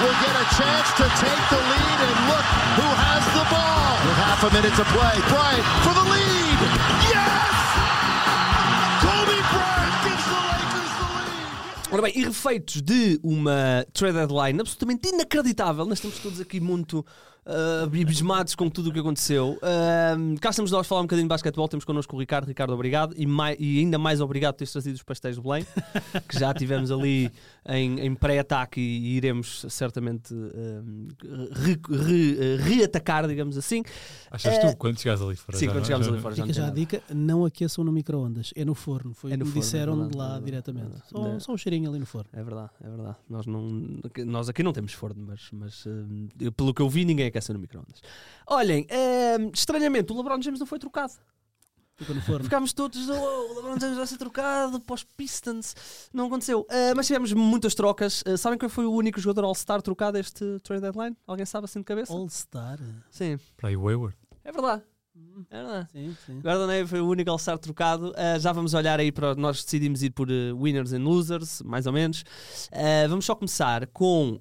will get a chance to take the lead, and look who has the ball. With half a minute to play, Bryant for the lead. Yes! Kobe Bryant gives the Lakers the lead. Ora bem, e refeitos de uma trade deadline absolutamente inacreditável, nós estamos todos aqui muito uh, abismados com tudo o que aconteceu. Uh, cá estamos nós a falar um bocadinho de basquetebol, temos connosco o Ricardo. Ricardo, obrigado. E, mai- e ainda mais obrigado por teres trazido os pastéis de Belém, que já tivemos ali em, em pré-ataque e iremos certamente uh, re- re- reatacar, digamos assim. Achas É- tu quando chegares ali fora? Sim, já quando chegarmos ali fora já Fica já a dica, não aqueçam no micro-ondas, é no forno. Foi É no que me forno, disseram verdade, de lá verdade, diretamente. verdade. Só, Da- só um cheirinho ali no forno. É verdade, é verdade. Nós, não, nós aqui não temos forno, mas, mas uh, pelo que eu vi, ninguém aquece no microondas. Olhem, uh, estranhamente, o LeBron James não foi trocado. Fica no forno. Ficámos todos, oh, o LeBron James vai ser trocado para os Pistons. Não aconteceu. Uh, mas tivemos muitas trocas. Uh, sabem quem foi o único jogador All-Star trocado este trade deadline? Alguém sabe assim de cabeça? All-Star. Sim, Para aí o Wayward. é verdade. É verdade. Sim, sim. Gordon Hayward foi o único All-Star trocado. Uh, já vamos olhar aí para. Nós decidimos ir por uh, winners and losers, mais ou menos. Uh, vamos só começar com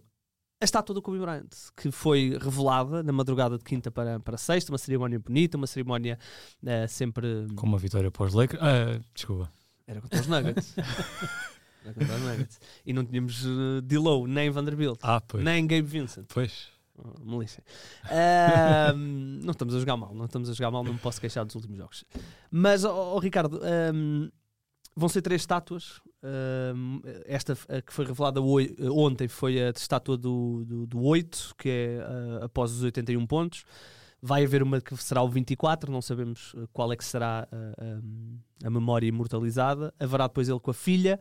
a estátua do Kobe Bryant, que foi revelada na madrugada de quinta para, para sexta. Uma cerimónia bonita, uma cerimónia uh, sempre. Com uma vitória para os Lakers. Ah, desculpa. Era contra os Nuggets. Era contra os Nuggets. E não tínhamos uh, Dilow, nem Vanderbilt, Ah, pois. nem Gabe Vincent. Pois. Oh, Melissa. Ahm, não estamos a jogar mal, não estamos a jogar mal, não me posso queixar dos últimos jogos. Mas, ó ó, Ricardo, ahm, vão ser três estátuas. Ahm, esta a que foi revelada oi- ontem foi a estátua do, do, do 8, que é ah, após os 81 pontos. Vai haver uma que será o 24, não sabemos ah, qual é que será ah, ahm, a memória imortalizada. Haverá depois ele com a filha.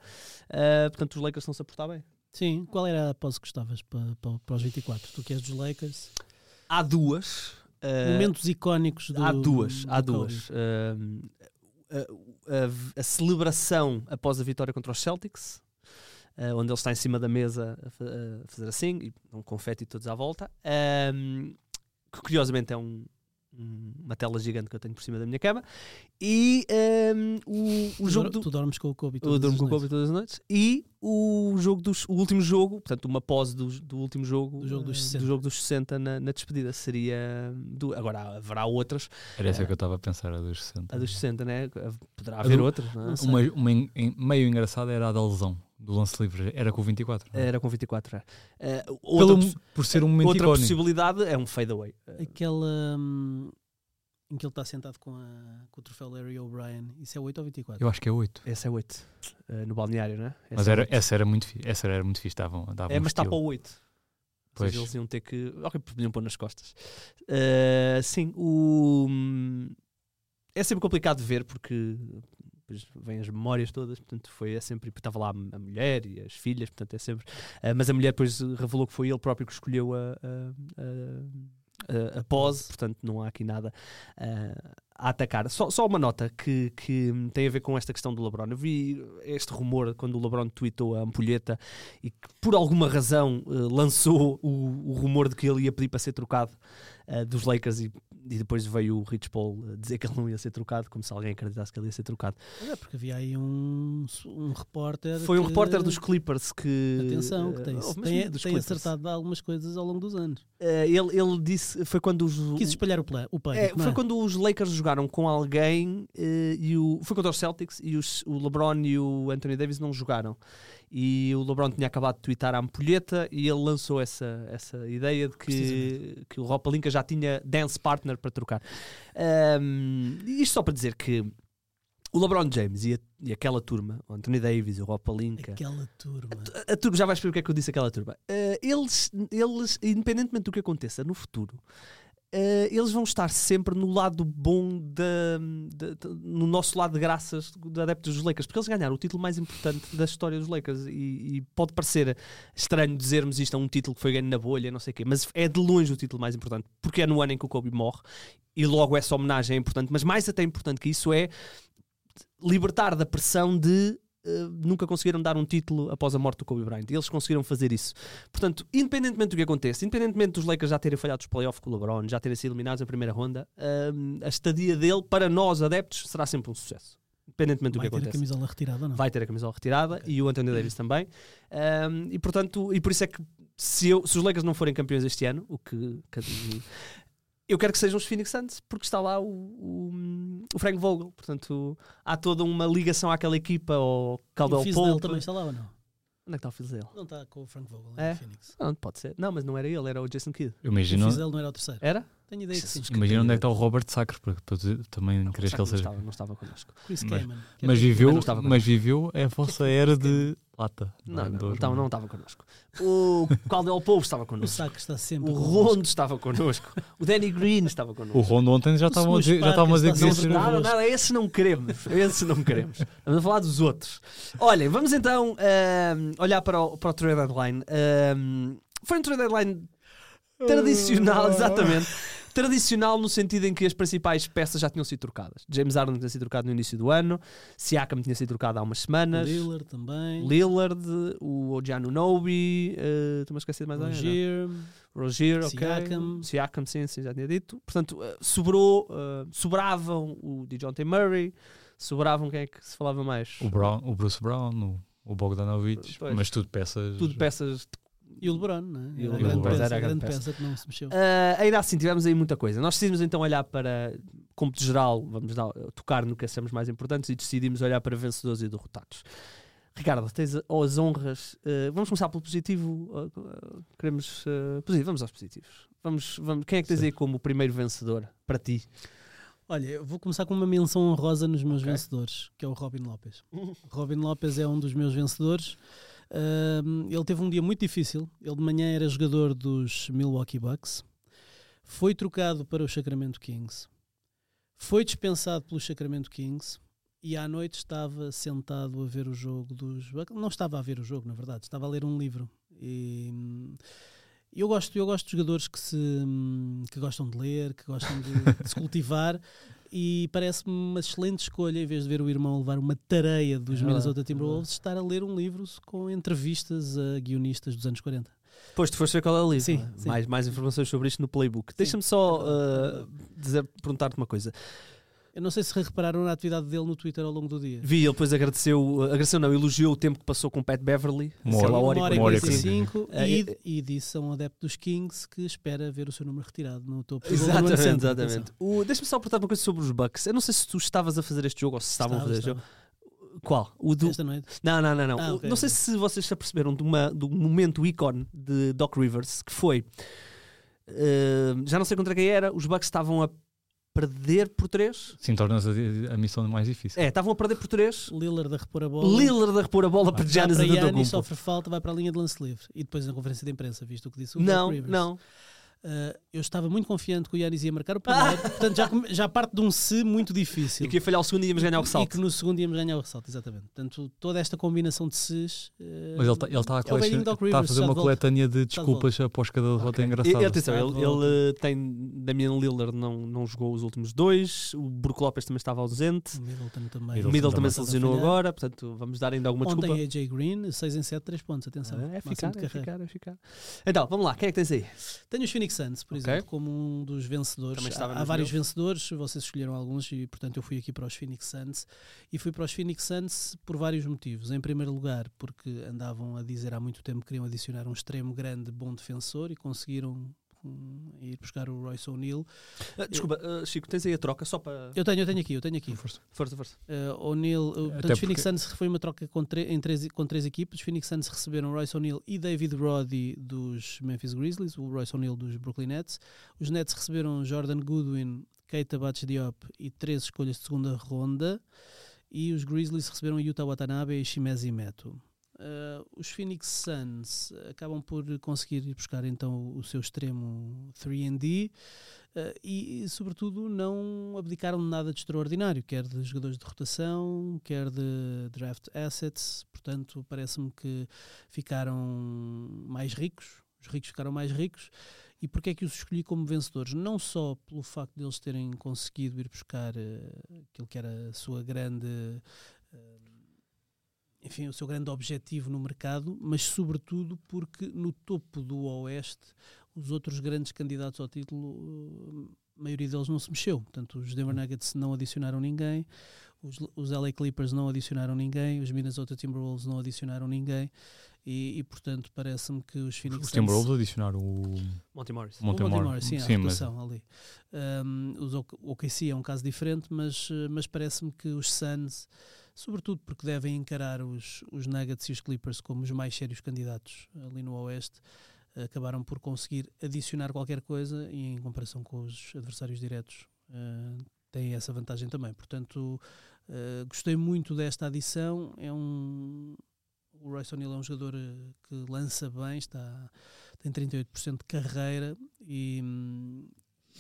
Ah, portanto, os Lakers estão-se a portar bem. Sim, qual era a pose que gostavas para, para, para os 24? Tu que és dos Lakers. Há duas. Momentos icónicos do há duas, do há duas. A, a- celebração após a vitória contra os Celtics, ah, onde ele está em cima da mesa a, fa- a fazer assim, e um confete todos à volta, ahm, que curiosamente é um- um- uma tela gigante que eu tenho por cima da minha cama, e ahm, o, o Tu jogo dor- do, Tu dormes com o Kobe eu todas durmo as com o Kobe noites. todas as noites. E o jogo dos, o último jogo, portanto, uma pose do, do último jogo Do jogo dos eh, 60. jogo dos 60 na, na despedida. Seria. Do, agora haverá outras, Era essa que eu estava a pensar, a dos 60. a dos 60, né? Poderá A haver do- outras, não é? Uma, uma meio engraçada era a da lesão do lance livre. Era com o 24. não é? Era com 24. é. Eh, Pelo- outra possi- por ser um momento outra icónico. possibilidade é um fadeaway. Eh, Aquela hum, em que ele está sentado com, a, com o troféu Larry O'Brien. Isso é 8 ou 24? Eu acho que é 8. Esse é 8. no balneário, né? Esse Mas é era, oito. essa, era muito, fi- essa era muito fixe. Davam, davam É, um mas está para o 8. Ou Pois. seja, eles iam ter que. Ok, podiam pôr nas costas. Eh, sim, o. É sempre complicado de ver porque depois vêm as memórias todas, portanto foi é sempre, estava lá a mulher e as filhas, portanto é sempre, eh, mas a mulher depois revelou que foi ele próprio que escolheu a, a, a- a- pose, portanto não há aqui nada eh, a atacar. Só, só uma nota que, que tem a ver com esta questão do LeBron. Eu vi este rumor quando o LeBron tweetou a ampulheta e que por alguma razão eh, lançou o, o rumor de que ele ia pedir para ser trocado eh, dos Lakers e, e depois veio o Rich Paul dizer que ele não ia ser trocado, como se alguém acreditasse que ele ia ser trocado. É porque havia aí um, um repórter. Foi um que- repórter dos Clippers que. Atenção, que tem, oh, tem, tem acertado algumas coisas ao longo dos anos. Eh, ele, ele disse, foi quando os. Quis espalhar o, pla- o pânico. É, foi é? quando os Lakers jogaram com alguém eh, e o, foi contra os Celtics e os- o LeBron e o Anthony Davis não jogaram. E o LeBron tinha acabado de twittar a ampulheta e ele lançou essa, essa ideia de que, que o Rob Palinka já tinha dance partner para trocar. Ahm, isto só para dizer que o LeBron James e, a- e aquela turma, o Anthony Davis e o Rob Palinka, Aquela turma. a, a turma já vais perceber o que é que eu disse aquela turma. Eh, eles, eles, independentemente do que aconteça no futuro, eh, eles vão estar sempre no lado bom da, da- da- no nosso lado de graças de adeptos dos Lakers, porque eles ganharam o título mais importante da história dos Lakers e, e pode parecer estranho dizermos isto é um título que foi ganho na bolha, não sei o quê, mas é de longe o título mais importante, porque é no ano em que o Kobe morre e logo essa homenagem é importante, mas mais até importante que isso é libertar da pressão de eh, nunca conseguiram dar um título após a morte do Kobe Bryant. Eles conseguiram fazer isso. Portanto, independentemente do que aconteça, independentemente dos Lakers já terem falhado os playoffs com o LeBron, já terem sido eliminados na primeira ronda, hum, a estadia dele, para nós adeptos, será sempre um sucesso. Independentemente do Vai que ter a aconteça. camisola retirada não? Vai ter a camisola retirada Ok. e o Anthony Davis também. Um, e portanto, e por isso é que se, eu, se os Lakers não forem campeões este ano, o que, que- eu quero que sejam os Phoenix Suns, porque está lá o, o, o Frank Vogel. Portanto, há toda uma ligação àquela equipa, ao o Caldwell Fizdale Pope. também está lá ou não? Onde é que está o filho dele? Não está com o Frank Vogel É? em Phoenix. Não, pode ser. Não, mas não era ele, era o Jason Kidd. Eu O imagino, Fizdale não era o terceiro. Era? Tenho ideia que sim. Jesus. imagino onde é que está o Robert Sacre, para, para tu também Não, queres que ele seja. estava, não estava connosco. Chris Mas- Kaman. Mas viveu, mas viveu a vossa era de lata. Não, é? não, não, estava, não estava connosco. O Caldwell Pope estava O connosco. saco está sempre. O. Rondo estava connosco. O Danny Green estava connosco. O Rondo ontem já O estavam a dizer, já estavam a dizer que ser sempre Nada, nada, esse não queremos. Esse não queremos. Vamos a falar dos outros. Olhem, vamos então ahm, olhar para o, para o trade deadline. Ahm, foi um trade deadline tradicional, exatamente. Tradicional no sentido em que as principais peças já tinham sido trocadas. James Harden tinha sido trocado no início do ano, Siakam tinha sido trocado há umas semanas, Lillard também. Lillard, o Ojanu Nobi, uh, estou-me a esquecer de mais alguém? não? Rogier. Rogier, ok. Siakam. Siakam, sim, sim, já tinha dito. Portanto, eh, sobrou, eh, sobravam o DeJounte Murray, sobravam quem é que se falava mais? O, Brown, o Bruce Brown, o, o Bogdanovich, Pois. mas tudo peças. Tudo peças. E o LeBron, né? E o LeBron. grande peça, Era a grande peça. peça que não se mexeu. Eh, ainda assim, tivemos aí muita coisa. Nós decidimos então olhar para, como de geral, vamos dar- tocar no que achamos mais importantes e decidimos olhar para vencedores e derrotados. Ricardo, tens as honras. eh, vamos começar pelo positivo. eh, queremos. positivo, vamos aos positivos. Vamos, vamos, quem é que tens aí como o primeiro vencedor para ti? Olha, eu vou começar com uma menção honrosa nos meus Ok. vencedores, que é o Robin Lopes. Robin Lopes é um dos meus vencedores. Ele teve um dia muito difícil. Ele de manhã era jogador dos Milwaukee Bucks. Foi trocado para o Sacramento Kings. Foi dispensado pelo Sacramento Kings. E à noite estava sentado a ver o jogo dos Bucks. Não estava a ver o jogo, na verdade. Estava a ler um livro. E hum, eu gosto, eu gosto de jogadores que, se, hum, que gostam de ler, que gostam de, de se cultivar. E parece-me uma excelente escolha, em vez de ver o irmão levar uma tareia dos verdade, Minnesota é Timberwolves, estar a ler um livro com entrevistas a guionistas dos anos 40. Depois tu foste ver qual é o livro. Sim, é? sim. Mais, mais informações sobre isto no playbook. Deixa-me só uh, dizer, perguntar-te uma coisa. Eu não sei se repararam na atividade dele no Twitter ao longo do dia. Vi, ele depois agradeceu, uh, agradeceu não, elogiou o tempo que passou com Pat Beverly. Uma hora- hora e uma hora e 45 É, e, é- e disse a um adepto dos Kings que espera ver o seu número retirado no topo do Exatamente, Center. exatamente. O- Deixa-me só perguntar uma coisa sobre os Bucks. Eu não sei se tu estavas a fazer este jogo ou se estavam Estava, a fazer este estava. jogo. Qual? O do. Esta noite. Não, não, não. não. Ah, O- ok, não sei se vocês se aperceberam de, uma, de um momento ícone de Doc Rivers que foi. uh, já não sei contra quem era, os Bucks estavam a perder por 3. Sim, torna-se a, a missão mais difícil. É, estavam a perder por 3. Lillard a repor a bola. Lillard a repor a bola para Vai Giannis para Yannis, Antetokounmpo. sofre falta, vai para a linha de lance livre. E depois na conferência de imprensa, visto o que disse o Não, não. Uh, eu estava muito confiante que o Yannis ia marcar o primeiro, portanto já, já parte de um se muito difícil. E que ia falhar o segundo e íamos ganhar o E ressalto. que no segundo íamos ganhar o ressalto, exatamente. Portanto, toda esta combinação de ses. uh, Mas ele está ele tá a, é colecion- tá a fazer uma coletânea de de desculpas após cada derrota Ok. engraçada. E, atenção, ele, ele tem Damian Lillard não, não jogou os últimos dois, o Brook Lopes também estava ausente, O Middleton também. o Middleton Middle também se lesionou agora, portanto vamos dar ainda alguma Ontem desculpa. AJ Green, 6 em 7, 3 pontos. Atenção. Ah, é ficar, é carreira. ficar, é ficar. Então, vamos lá, quem é que tens aí? Tenho os Phoenix Suns, por Ok. Exemplo, como um dos vencedores. Há, vários vencedores, vocês escolheram alguns e, portanto, eu fui aqui para os Phoenix Suns. E fui para os Phoenix Suns por vários motivos. Em primeiro lugar, porque andavam a dizer há muito tempo que queriam adicionar um extremo grande, bom defensor e conseguiram hum, ir buscar o Royce O'Neal. Ah, desculpa, ah, Chico, tens aí a troca só para. Eu tenho, eu tenho aqui, eu tenho aqui. Força, força. força. Uh, O'Neal, uh, portanto, os Phoenix porque- Suns foi uma troca com, em três, com três equipes. Os Phoenix Suns receberam Royce O'Neal e David Roddy dos Memphis Grizzlies, o Royce O'Neal dos Brooklyn Nets. Os Nets receberam Jordan Goodwin, Keita Batch Diop e três escolhas de segunda ronda. E os Grizzlies receberam Yuta Watanabe e Shimezi Meto. Uh, os Phoenix Suns acabam por conseguir ir buscar então o seu extremo 3D uh, e, e, sobretudo, não abdicaram de nada de extraordinário, quer de jogadores de rotação, quer de draft assets. Portanto, parece-me que ficaram mais ricos. Os ricos ficaram mais ricos. E porquê é que os escolhi como vencedores? Não só pelo facto de eles terem conseguido ir buscar uh, aquilo que era a sua grande. Enfim, o seu grande objetivo no mercado, mas sobretudo porque no topo do Oeste os outros grandes candidatos ao título, a maioria deles não se mexeu. Portanto, os Denver Nuggets não adicionaram ninguém, os, os LA Clippers não adicionaram ninguém, os Minnesota Timberwolves não adicionaram ninguém. E, e, portanto parece-me que os Phoenix Os Timberwolves adicionaram o Monty Morris. o Monte Morris. Morris, sim, a Sim, mas- ali. Um, os O- o OKC é um caso diferente, mas, eh, mas parece-me que os Suns, sobretudo porque devem encarar os, os Nuggets e os Clippers como os mais sérios candidatos ali no Oeste, acabaram por conseguir adicionar qualquer coisa e em comparação com os adversários diretos eh, têm essa vantagem também. Portanto, eh, gostei muito desta adição. É um o Royce é um jogador eh, que lança bem, está tem 38% de carreira e hum,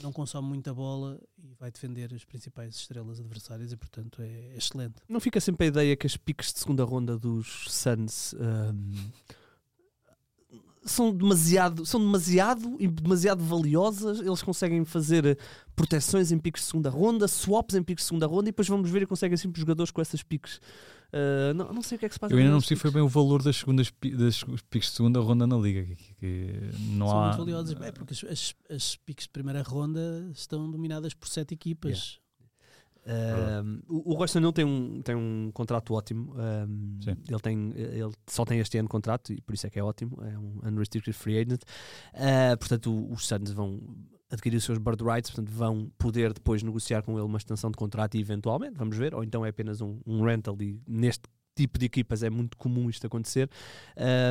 não consome muita bola e vai defender as principais estrelas adversárias e portanto é excelente. Não fica sempre a ideia que as piques de segunda ronda dos Suns ahm, são demasiado, são demasiado demasiado valiosas. Eles conseguem fazer proteções em piques de segunda ronda, swaps em piques de segunda ronda e depois vamos ver e conseguem sempre jogadores com essas piques. Ah, não, não sei o que é que se passa. Eu ainda não percebi foi piques. bem o valor das segundas das picks de segunda ronda na liga. Que, que não São há. muito valiosas. É porque as, as, as piques de primeira ronda estão dominadas por sete equipas. Um, o o Royce O'Neal tem um, tem um contrato ótimo. um, Sim. ele, tem, ele só tem este ano de contrato e por isso é que é ótimo. É um unrestricted free agent. Uh, portanto, o- os Suns vão adquirir os seus bird rights, portanto, vão poder depois negociar com ele uma extensão de contrato e eventualmente, vamos ver, ou então é apenas um, um rental e neste tipo de equipas é muito comum isto acontecer.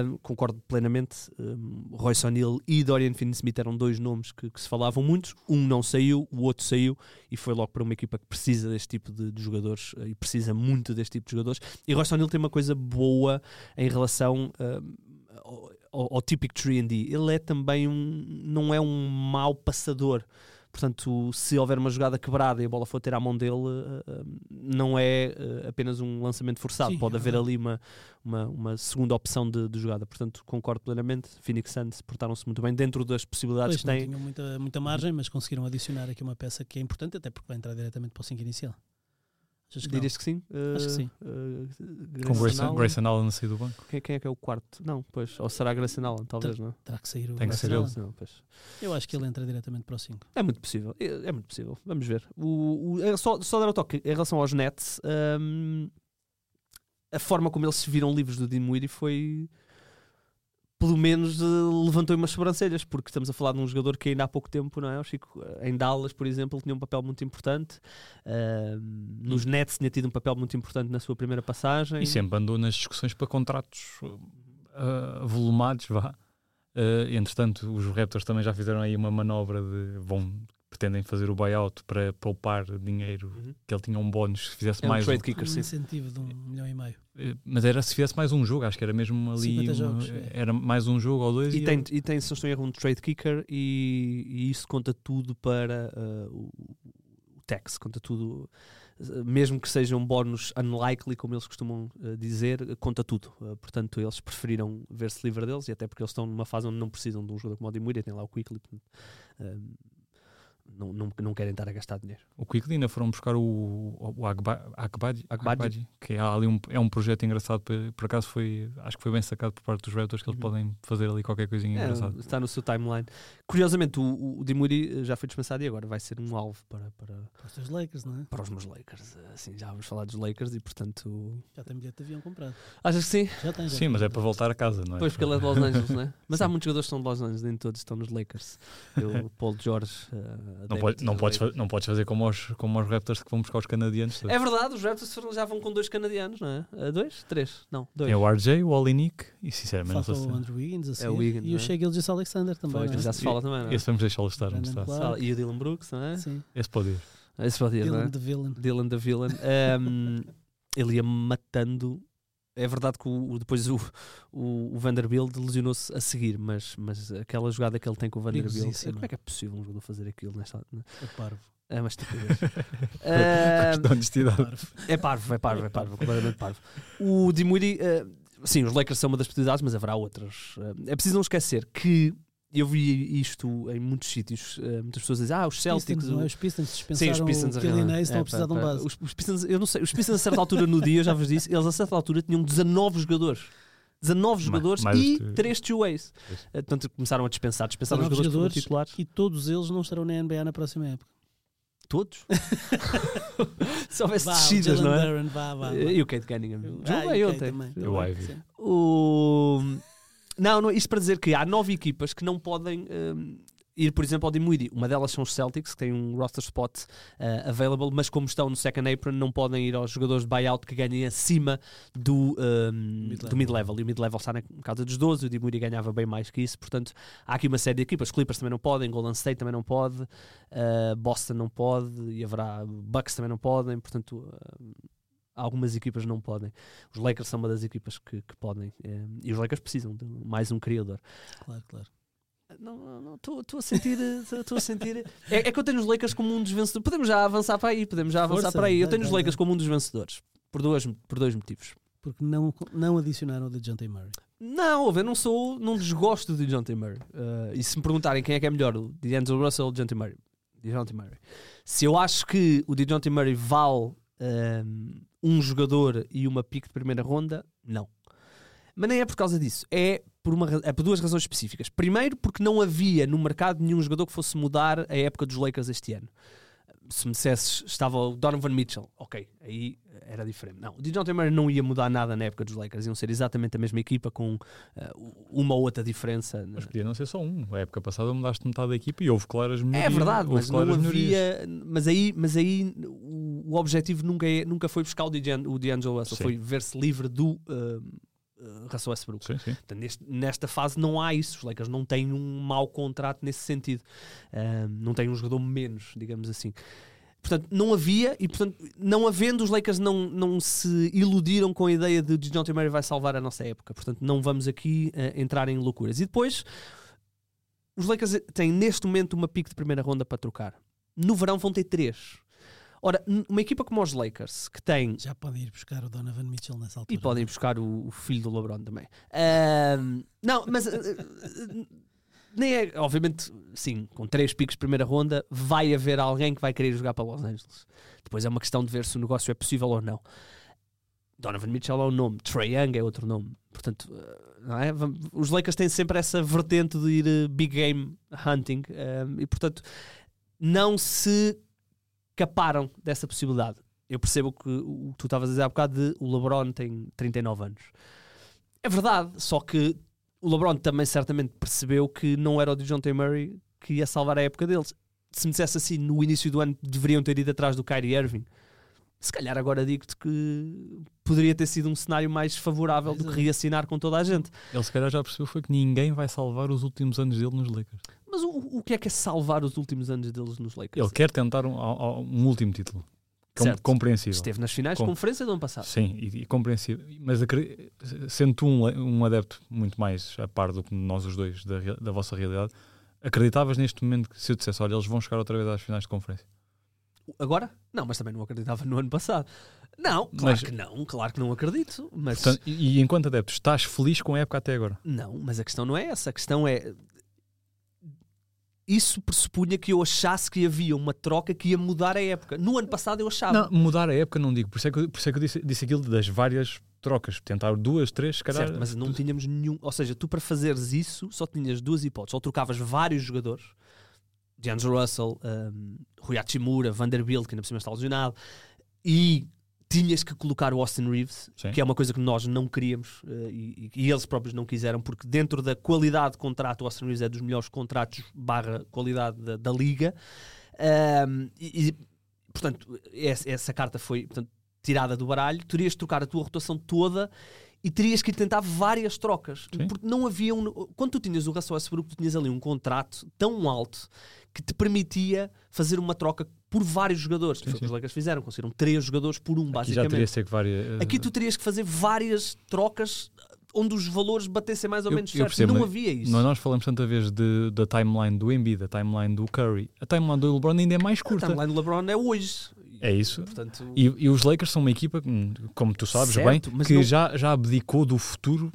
Um, concordo plenamente. Um, Royce O'Neal e Dorian Finney-Smith eram dois nomes que, que se falavam muito. Um não saiu, o outro saiu e foi logo para uma equipa que precisa deste tipo de, de jogadores eh, e precisa muito deste tipo de jogadores. E Royce O'Neal tem uma coisa boa em relação um, ao, ao, típico 3D. Ele é também um, não é um mau passador. Portanto, se houver uma jogada quebrada e a bola for ter à mão dele, eh, eh, não é eh, apenas um lançamento forçado. Sim, Pode é haver ali uma, uma, uma segunda opção de, de jogada. Portanto, concordo plenamente. Phoenix Suns portaram-se muito bem dentro das possibilidades Pois, que não têm. tinham muita, muita margem, mas conseguiram adicionar aqui uma peça que é importante, até porque vai entrar diretamente para o 5 inicial. Achas que não? Dirias que sim? Acho que sim. Uh, uh, Com Grayson Grayson, Allen? A sair do banco. Quem, quem é que é o quarto? Não, pois. Ou será Grayson Allen, talvez, não? Terá que sair o Tem que ser Grayson ele. Não, pois. Eu acho que ele entra diretamente para o 5. É muito possível. É, é muito possível. Vamos ver. O, o- é só, só dar o toque em relação aos Nets. hum, a forma como eles se viram livres do Dinwiddie foi. Pelo menos eh, levantou umas sobrancelhas, porque estamos a falar de um jogador que ainda há pouco tempo, não é? O Chico, eh, em Dallas, por exemplo, tinha um papel muito importante. Hum, nos Nets tinha tido um papel muito importante na sua primeira passagem. E sempre andou nas discussões para contratos uh, volumados, vá. Uh, entretanto, os Raptors também já fizeram aí uma manobra de vão pretendem fazer o buyout para poupar dinheiro, Uhum. que ele tinha um bónus se fizesse É um mais trade um, kicker, Um incentivo de um milhão e meio. Eh, mas era se fizesse mais um jogo, acho que era mesmo ali 50 uma- jogos, é. era mais um jogo ou dois E e tem, ele- e tem, se não estou em erro, um trade kicker e, e isso conta tudo para uh, o, o tax, conta tudo, uh, mesmo que seja um bónus unlikely, como eles costumam uh, dizer, uh, conta tudo. Uh, portanto, eles preferiram ver-se livre deles e até porque eles estão numa fase onde não precisam de um jogador como o Dimuri, tem lá o Quickly, um, não, não, não querem estar a gastar dinheiro. O Quickly ainda foram buscar o, o. Agbaji, que é, ali um, é um projeto engraçado. Por, por acaso foi, acho que foi bem sacado por parte dos Raptors que eles Uhum. podem fazer ali qualquer coisinha É, engraçada. está no seu timeline. Curiosamente, o, o Dimuri uh, já foi dispensado e agora vai ser um alvo para, para, Para os teus Lakers, não é? para os meus Lakers. Assim, já vamos falar dos Lakers e, portanto, Já tem bilhete de avião comprado. achas que sim? Já tem, já Sim, mas é para voltar a casa, não é? Pois, porque ele é de Los Angeles, né? Mas há muitos jogadores que são de Los Angeles, nem todos estão nos Lakers. Eu, Paul George. uh, não, pode, não, podes, não podes fazer como os, como os Raptors que vão buscar os canadianos. todos. É verdade, os Raptors foram- já vão com dois canadianos, não é? Uh, dois? Três? Não, dois. Tem o RJ, o Olinik e sinceramente não Falta sei o. Andrew Wiggins a É o Wiggins, e não o é? Shea Gilgis Alexander também. Foi, não é? já se fala também, não é? Esse vamos deixá-lo estar está. Clark. E o Dylan Brooks, não é? Sim. Esse pode ir. Esse pode ir, não é? Dylan de Villain. Dylan the Villain. Um, ele ia matando. É verdade que o, depois o, o, o Vanderbilt lesionou-se a seguir, mas, mas aquela jogada que ele tem com o Vanderbilt. Como é que é possível um jogador fazer aquilo nesta. É parvo. É uma estupidez. Honestidade. parvo. É parvo, é parvo, é parvo, completamente parvo. O Dimuri, eh, sim, os Lakers são uma das possibilidades, mas haverá outras. Eh, é preciso não esquecer que eu vi isto em muitos sítios. eh, muitas pessoas dizem, ah, os Celtics. Pistons, é? o- Os Pistons Sim, dispensaram os Pistons o Killian arranjaram. Hayes, estão É, a precisar pá, de um base. Os, os Pistons, eu não sei, os Pistons a certa altura no dia, já vos disse, eles a certa altura tinham 19 jogadores. 19 jogadores mais e os- 3 two-ways. Eh, Portanto, começaram a dispensar, dispensaram os 19 jogadores, jogadores. titulares. E todos eles não estarão na NBA na próxima época. Todos? Se houvesse descidas, não é? Duren, vá, vá, vá. E o Kate Cunningham. Ah, Jogou e bem o ontem. E o Ivy. Sim. O... Não, não, isto para dizer que há nove equipas que não podem hum, ir, por exemplo, ao Dinwiddie. Uma delas são os Celtics, que têm um roster spot uh, available, mas como estão no second apron, não podem ir aos jogadores de buyout que ganhem acima do, um, Mid-level. mid-level. E o mid-level está na casa dos 12, o Dinwiddie ganhava bem mais que isso. Portanto, há aqui uma série de equipas. Clippers também não podem, Golden State também não pode, uh, Boston não pode, e haverá Bucks também não podem. Portanto, uh, algumas equipas não podem. Os Lakers são uma das equipas que, que podem. eh, e os Lakers precisam de mais um criador. Claro, claro. Não, não, estou a sentir. Estou a sentir. É, é que eu tenho os Lakers como um dos vencedores. Podemos já avançar para aí, podemos já avançar Força, para aí. Eu vai, tenho os vai, Lakers vai. como um dos vencedores. Por, duas, por dois motivos. Porque não, não adicionaram o de John Murray. Não, eu não sou, não desgosto de John T. Murray. Uh, e se me perguntarem quem é que é melhor, o D'Angelo Russell ou o John T. Murray? John T. Murray. Se eu acho que o John T. Murray vale um, um jogador e uma pick de primeira ronda, não. Mas nem é por causa disso. É por, uma, é por duas razões específicas. Primeiro, porque não havia no mercado nenhum jogador que fosse mudar a época dos Lakers este ano. Se me dissesses, estava o Donovan Mitchell, ok, aí era diferente. Não, o DeJounte Murray não ia mudar nada na época dos Lakers, iam ser exatamente a mesma equipa com eh, uma ou outra difera. Mas podia não ser só um. A época passada mudaste metade da equipa e houve claras É melhorias. verdade, houve mas não havia. Mas aí, mas aí o, o objetivo nunca, é, nunca foi buscar o D'Angelo o D'Angelo Russell, Sim. foi ver-se livre do uh, uh, Russell Westbrook. Sim, sim. Portanto, neste- nesta fase não há isso. Os Lakers não têm um mau contrato nesse sentido. Um, não têm um jogador menos, digamos assim. Portanto, não havia, e portanto, não havendo, os Lakers não, não se iludiram com a ideia de John Murray vai salvar a nossa época. Portanto, não vamos aqui uh, entrar em loucuras. E depois, os Lakers têm neste momento uma pique de primeira ronda para trocar. No verão vão ter três. Ora, uma equipa como os Lakers, que tem Já podem ir buscar o Donovan Mitchell nessa altura. e podem ir buscar o, o filho do LeBron também. Ahm, não, mas ah, nem é, obviamente, sim, com três picos de primeira ronda, vai haver alguém que vai querer jogar para Los Angeles. Depois é uma questão de ver se o negócio é possível ou não. Donovan Mitchell é um nome, Trae Young é outro nome. Portanto, ah, não é? Os Lakers têm sempre essa vertente de ir big game hunting e, portanto, não se caparam dessa possibilidade. Eu percebo que o que tu estavas a dizer há bocado de o LeBron tem 39 anos. É verdade, só que o LeBron também certamente percebeu que não era o John T. Murray que ia salvar a época deles. Se me dissesse assim, no início do ano deveriam ter ido atrás do Kyrie Irving, se calhar agora digo-te que poderia ter sido um cenário mais favorável do que reassinar com toda a gente. Ele se calhar já percebeu foi que ninguém vai salvar os últimos anos dele nos Lakers. Mas o, o que é que é salvar os últimos anos deles nos Lakers? Ele quer tentar um, um- último título. Com, Certo. compreensível. Esteve nas finais de Com- conferência do ano passado. Sim, e, e compreensível. Mas sendo tu um, um adepto muito mais a par do que nós os dois da, da vossa realidade, acreditavas neste momento que se eu dissesse, olha, eles vão chegar outra vez às finais de conferência? Agora? Não, mas também não acreditava no ano passado. Não, claro Mas- que não, claro que não acredito. Mas Portanto, e, e enquanto adepto, estás feliz com a época até agora? não, mas a questão não é essa. A questão é isso pressupunha que eu achasse que havia uma troca que ia mudar a época. No ano passado eu achava. Não, mudar a época não digo. Por isso é que, eu- por isso é que eu disse, disse aquilo das várias trocas. Tentar duas, três, se calhar. Certo, mas não tínhamos nenhum. Ou seja, tu para fazeres isso só tinhas duas hipóteses. Ou trocavas vários jogadores, D'Angelo Russell, um, Rui Hachimura, Vanderbilt, que ainda por cima está lesionado, e tinhas que colocar o Austin Reeves, Sim. que é uma coisa que nós não queríamos eh, e, e eles próprios não quiseram, porque dentro da qualidade de contrato, o Austin Reeves é dos melhores contratos barra qualidade da, da liga. Um, e, e, portanto, essa, essa carta foi portanto, tirada do baralho. Terias de trocar a tua rotação toda e terias que tentar várias trocas. Sim. Porque não havia um. Quando tu tinhas o Russell Westbrook, tu tinhas ali um contrato tão alto que te permitia fazer uma troca por vários jogadores. Sim, Foi o que sim. os Lakers fizeram, conseguiram três jogadores por um, Aqui já basicamente. várias. Aqui tu terias que fazer várias trocas onde os valores batessem mais ou Eu- menos eu certo. percebo, não havia isso. Não, nós falamos tanta vez de, da timeline do Embiid, da timeline do Curry. A timeline do LeBron ainda é mais A curta. timeline do LeBron é hoje. É isso. Portanto, E, e os Lakers são uma equipa, hum, como tu sabes Certo, bem, que não- já, já abdicou do futuro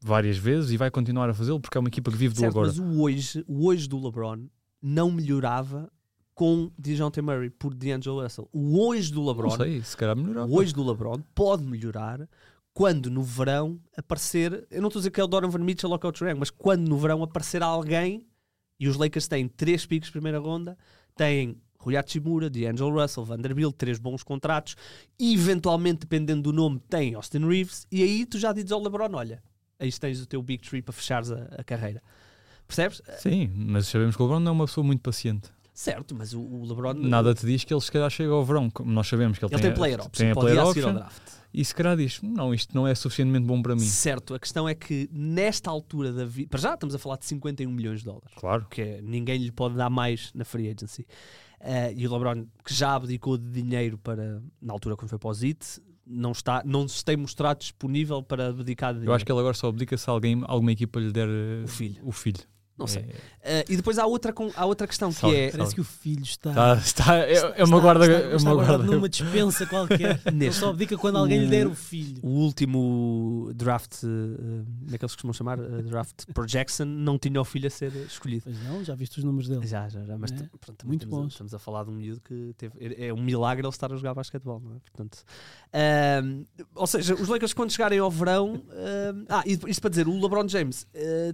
várias vezes e vai continuar a fazê-lo porque é uma equipa que vive do certo, agora. mas o hoje, o hoje do LeBron não melhorava com DeJounte Murray por D'Angelo Russell. O hoje do Não LeBron, sei, se calhar melhorava. o hoje do LeBron pode melhorar quando no verão aparecer, eu não estou a dizer que é o Donovan Mitchell ou que é o mas quando no verão aparecer alguém e os Lakers têm três picos primeira ronda, têm Rui Hachimura, D'Angelo Russell, Vanderbilt, três bons contratos, e eventualmente, dependendo do nome, tem Austin Reeves, e aí tu já dizes ao LeBron, olha, aí tens o teu big tree para fechares a, a carreira. Percebes? Sim, mas sabemos que o LeBron não é uma pessoa muito paciente. Certo, mas o, o LeBron... Nada te diz que ele se calhar chega ao verão. Como nós sabemos que ele, Ele tem player option, tem a player seguir ao option draft. e se calhar diz: Não, isto não é suficientemente bom para mim. Certo, a questão é que nesta altura da vida, para já estamos a falar de 51 milhões de dólares, Claro. que é, ninguém lhe pode dar mais na free agency. Eh, e o LeBron, que já abdicou de dinheiro para, na altura quando foi para o ZIT, não, está, não se tem mostrado disponível para abdicar de dinheiro. Eu acho que ele agora só abdica se alguém, alguma equipa lhe der eh, O filho. O filho. Não sei. É, Eh, e depois há outra, com- há outra questão que Salve. é Parece que o filho está. tá- está- é, é uma está- guarda. está- é está uma guarda. numa dispensa qualquer. Ele só abdica quando alguém lhe der o- o filho. o último draft, eh, daqueles que costumam chamar eh, draft projection, não tinha o filho a ser escolhido. Pois não, já viste os números dele. Já, já, já, mas É, pronto, muito estamos, a, bons. estamos a falar de um miúdo que teve. É é um milagre ele estar a jogar basquetebol, não é? Portanto, ahm, ou seja, os Lakers quando chegarem ao verão. ahm, ah, e isto para dizer, o LeBron James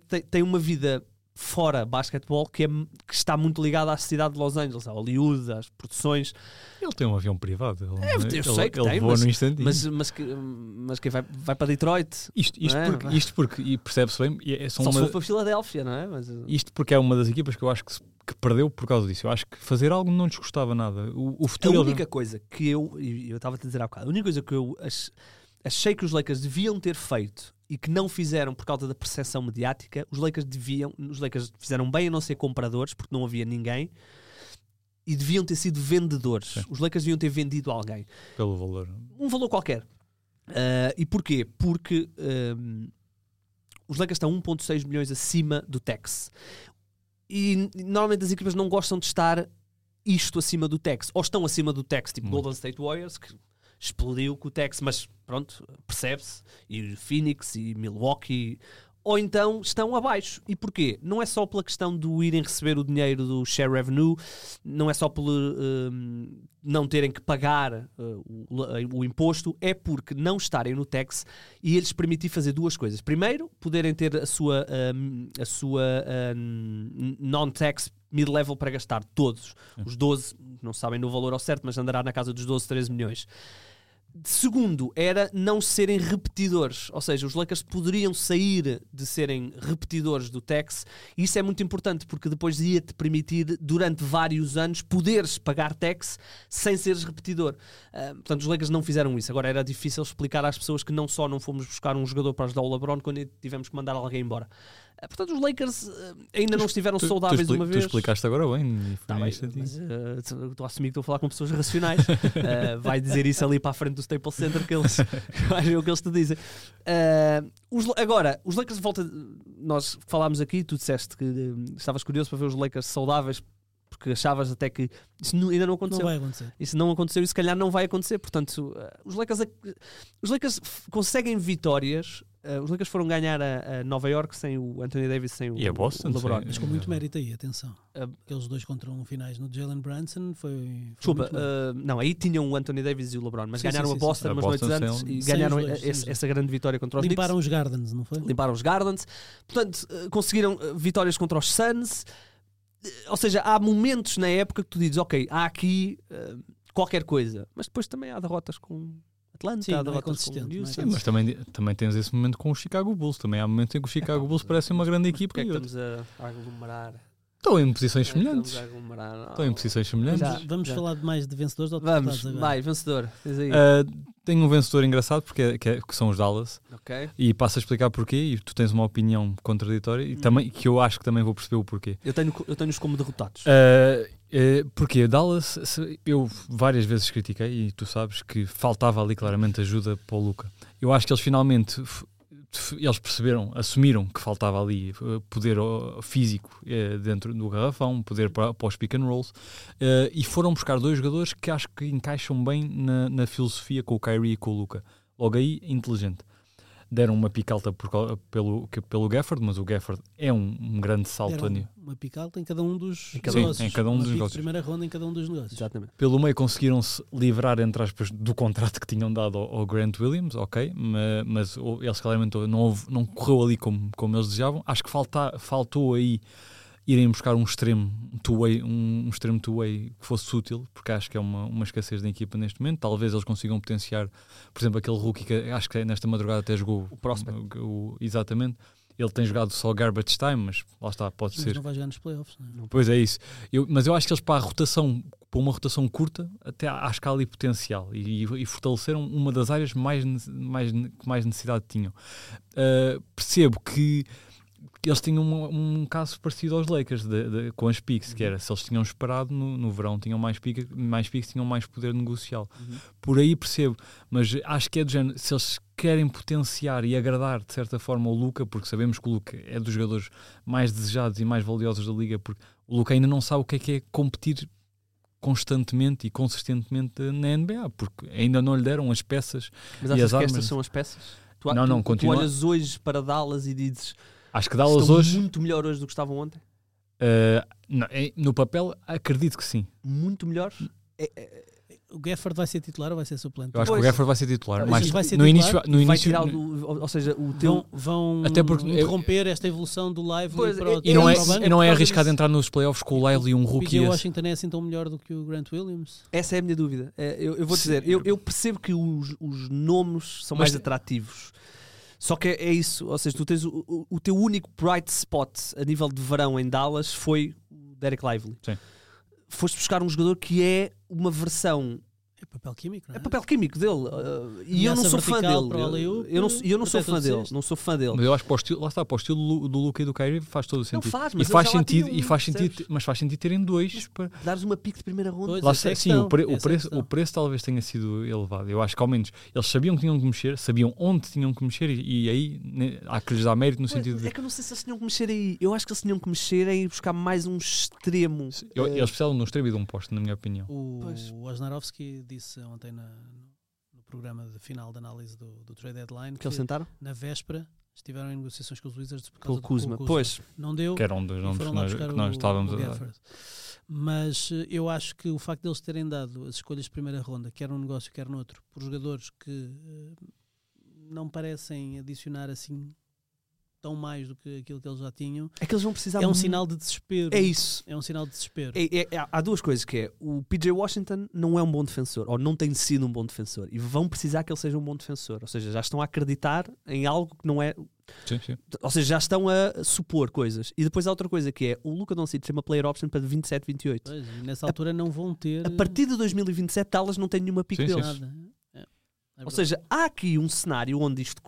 tem, tem uma vida fora basquetebol que, é, que está muito ligada à cidade de Los Angeles, a Hollywood, às produções, Ele tem um avião privado. Ele, É, eu ele, sei que ele tem, voa mas- no instantinho. mas, mas, que, mas quem vai, vai para Detroit? isto, isto, é? porque, isto porque, e percebe-se bem, é, são Só se uma- for para Filadélfia, não é? Mas, eh, isto porque é uma das equipas que eu acho que, se- que perdeu por causa disso. Eu acho que fazer algo não lhes custava nada. O, o A futuro. eles- única coisa que eu, eu estava a te dizer há bocado, a única coisa que eu ach- achei que os Lakers deviam ter feito e que não fizeram por causa da percepção mediática, os Lakers deviam, os Lakers fizeram bem a não ser compradores, porque não havia ninguém, e deviam ter sido vendedores. Sim. Os Lakers deviam ter vendido alguém. pelo valor. Um valor qualquer. Ah, e porquê? Porque ahm, os Lakers estão 1.6 milhões acima do tax. E normalmente as equipas não gostam de estar isto acima do tax. Ou estão acima do tax, tipo Muito. Golden State Warriors, que explodiu com o tax, mas pronto, percebe-se. E Phoenix e Milwaukee. Ou então estão abaixo. E porquê? Não é só pela questão do irem receber o dinheiro do share revenue, não é só pelo hum, não terem que pagar uh, o, o imposto, é porque não estarem no tax e eles permitir fazer duas coisas. Primeiro, poderem ter a sua, hum, a sua non-tax mid-level para gastar todos. Os 12, não sabem no valor ao certo, mas andará na casa dos 12, 13 milhões. Segundo, era não serem repetidores, ou seja, os Lakers poderiam sair de serem repetidores do tax, e isso é muito importante porque depois ia-te permitir, durante vários anos, poderes pagar tax sem seres repetidor. Ah, portanto, os Lakers não fizeram isso. Agora era difícil explicar às pessoas que não só não fomos buscar um jogador para ajudar o LeBron quando tivemos que mandar alguém embora. Ah, portanto, os Lakers ah, ainda não estiveram Tu, tu, saudáveis expli- uma tu vez. explicaste agora bem. Tá bem, mas, uh, estou a assumir que estou a falar com pessoas racionais. Uh, vai dizer isso ali para a frente do Staples Center que eles ver o que eles te dizem. Uh, os agora, os Lakers volta. Nós falámos aqui, tu disseste que uh, estavas curioso para ver os Lakers saudáveis porque achavas até que isso ainda não Não aconteceu. vai acontecer. Isso não aconteceu e se calhar não vai acontecer. Portanto, uh, os Lakers, os Lakers conseguem vitórias. Uh, os Lakers foram ganhar a, a Nova York sem o Anthony Davis, sem o, E a Boston, o LeBron. sem- Mas com muito mérito aí, atenção. Ah, Aqueles dois contra um finais no Jalen Brunson foi. foi Desculpa, uh, não, aí tinham o Anthony Davis e o LeBron, mas Sim, ganharam sim, a sim, Boston sim. umas noites antes e ganharam dois, esse- essa grande vitória contra os Limparam Knicks. os Gardens, não foi? Limparam os Gardens. Portanto, uh, conseguiram vitórias contra os Suns. Ou seja, há momentos na época que tu dizes, ok, há aqui uh, qualquer coisa, mas depois também há derrotas com Atlanta, Sim, não é consistente, é. Sim, mas também, também tens esse momento com o Chicago Bulls. Também há momentos em que o Chicago Bulls parece uma grande equipa. porque é que estamos a, a aglomerar? Estão em posições é semelhantes. Estão em posições semelhantes. Já. Vamos falar de mais de vencedores ou de Vamos, agora? vai, vencedor. Ah, tenho um vencedor engraçado porque é- que, é- que são os Dallas ok. e passo a explicar porquê e tu tens uma opinião contraditória e Hum. também que eu acho que também vou perceber o porquê. Eu tenho, eu tenho-os como derrotados. Uh, uh, porque Dallas, eu várias vezes critiquei e tu sabes que faltava ali claramente ajuda para o Luca. Eu acho que eles finalmente eles perceberam, assumiram que faltava ali uh, poder físico uh, dentro do garrafão, poder para, para os pick and rolls e foram buscar dois jogadores que acho que encaixam bem na, na filosofia com o Kyrie e com o Luca. Logo aí, inteligente. Deram uma pica alta por pelo, pelo Gafford, mas o Gafford é um, um grande salto a Deram nível. uma picalta em cada um dos Em cada negócios. Sim, em cada um Uma dos negócios. primeira ronda em cada um dos negócios. Exatamente. pelo meio conseguiram-se livrar, entre aspas, do contrato que tinham dado ao, ao Grant Williams, ok, ma- mas, o- eles claramente não, houve- não correu ali como, como eles desejavam. Acho que falta, faltou aí irem buscar um extremo two-way, um, um extremo two-way que fosse útil, porque acho que é uma, uma escassez da equipa neste momento. Talvez eles consigam potenciar, por exemplo, aquele rookie que acho que nesta madrugada até jogou O prospect. o- o- exatamente. Ele tem jogado só garbage time, mas lá está, pode Mas ser. não vai jogar nos playoffs. Não é? Pois é isso. Eu- mas eu acho que eles para a rotação, para uma rotação curta, até acho que há ali potencial e, e fortaleceram uma das áreas mais, mais, que mais necessidade tinham. Uh, percebo que eles tinham um, um caso parecido aos Lakers de- de- com as picks, que era se eles tinham esperado no, no verão, tinham mais, pica, mais picks, tinham mais poder negocial. Por aí percebo, mas acho que é do género, se eles querem potenciar e agradar de certa forma o Luca, porque sabemos que o Luca é dos jogadores mais desejados e mais valiosos da liga, porque o Luca ainda não sabe o que é que é competir constantemente e consistentemente na NBA, porque ainda não lhe deram as peças. Mas E achas as que armas? estas são as peças? Tu, Não, tu- não, tu continua- olhas hoje para Dallas e dizes Acho que Dallas estão hoje, muito melhor hoje do que estavam ontem. uh, não, é- no papel, acredito que sim. Muito melhor. É- é- O Gafford vai ser titular ou vai ser suplente? Eu acho que Pois. o Gafford vai ser titular. Mas vai ser no titular? início, no vai início tirar do, ou ou seja, o teu Vão, vão Até porque eu- interromper esta evolução do live Pois, para o, é- e não é, o banco. e não é arriscado disso. entrar nos playoffs com o Lively e um O rookie. Esse. Washington é assim tão melhor do que o Grant Williams? Essa é a minha dúvida. É, eu, eu vou dizer, eu, eu percebo que os, os nomes são Mas mais atrativos. Só que é, é isso, ou seja, tu tens o, o, o teu único bright spot a nível de verão em Dallas foi o Derek Lively. Sim. Foste buscar um jogador que é uma versão É papel químico, não é? É papel químico dele. uh, e eu não sou fã dele. o Eu, eu não, eu não sou protege fã o dele. Não sou fã dele. Mas eu acho que para o estilo, lá está, para o estilo do- do Luca e do Kyrie faz todo o Não sentido. faz, e mas faz eles já lá sentido, e faz sentido, percebes? mas faz sentido terem dois. Para... Dares uma pique de primeira ronda. Pois, Lá é está, sim, o, pre- o é preço, questão. o preço talvez tenha sido elevado. Eu acho que ao menos eles sabiam que tinham que mexer, sabiam onde tinham que mexer e, e aí né, há que lhes dar mérito no Pois, sentido de. É que eu não sei se eles tinham que mexer aí. Eu acho que eles tinham que mexer em buscar mais um extremo. Eu- Eh, eles precisavam de um extremo e de um posto, na minha opinião. O Pois. Wojnarowski disse ontem na- no programa de final de análise do, do trade deadline que que, eles sentaram? na véspera estiveram em negociações com os Wizards por causa do Kuzma. com o Pois, Não deu. Que era um dos nomes foram que lá nós, buscar que nós o- estávamos o a dar. Mas eh, eu acho que o facto deles terem dado as escolhas de primeira ronda, quer num negócio, quer noutro, por jogadores que eh, não parecem adicionar assim tão mais do que aquilo que eles já tinham, é que eles vão precisar é um sinal de desespero. É isso. É um sinal de desespero. É- é- é- há duas coisas que é o PJ Washington não é um bom defensor ou não tem sido um bom defensor e vão precisar que ele seja um bom defensor ou seja já estão a acreditar em algo que não é Sim, sim. ou seja já estão a supor coisas e depois há outra coisa que é o Luca Doncic tem uma player option para 27 28 Pois, nessa altura não vão ter a partir de 2027 Dallas não tem nenhuma pique Sim, sim. deles nada. É, ou seja há aqui um cenário onde isto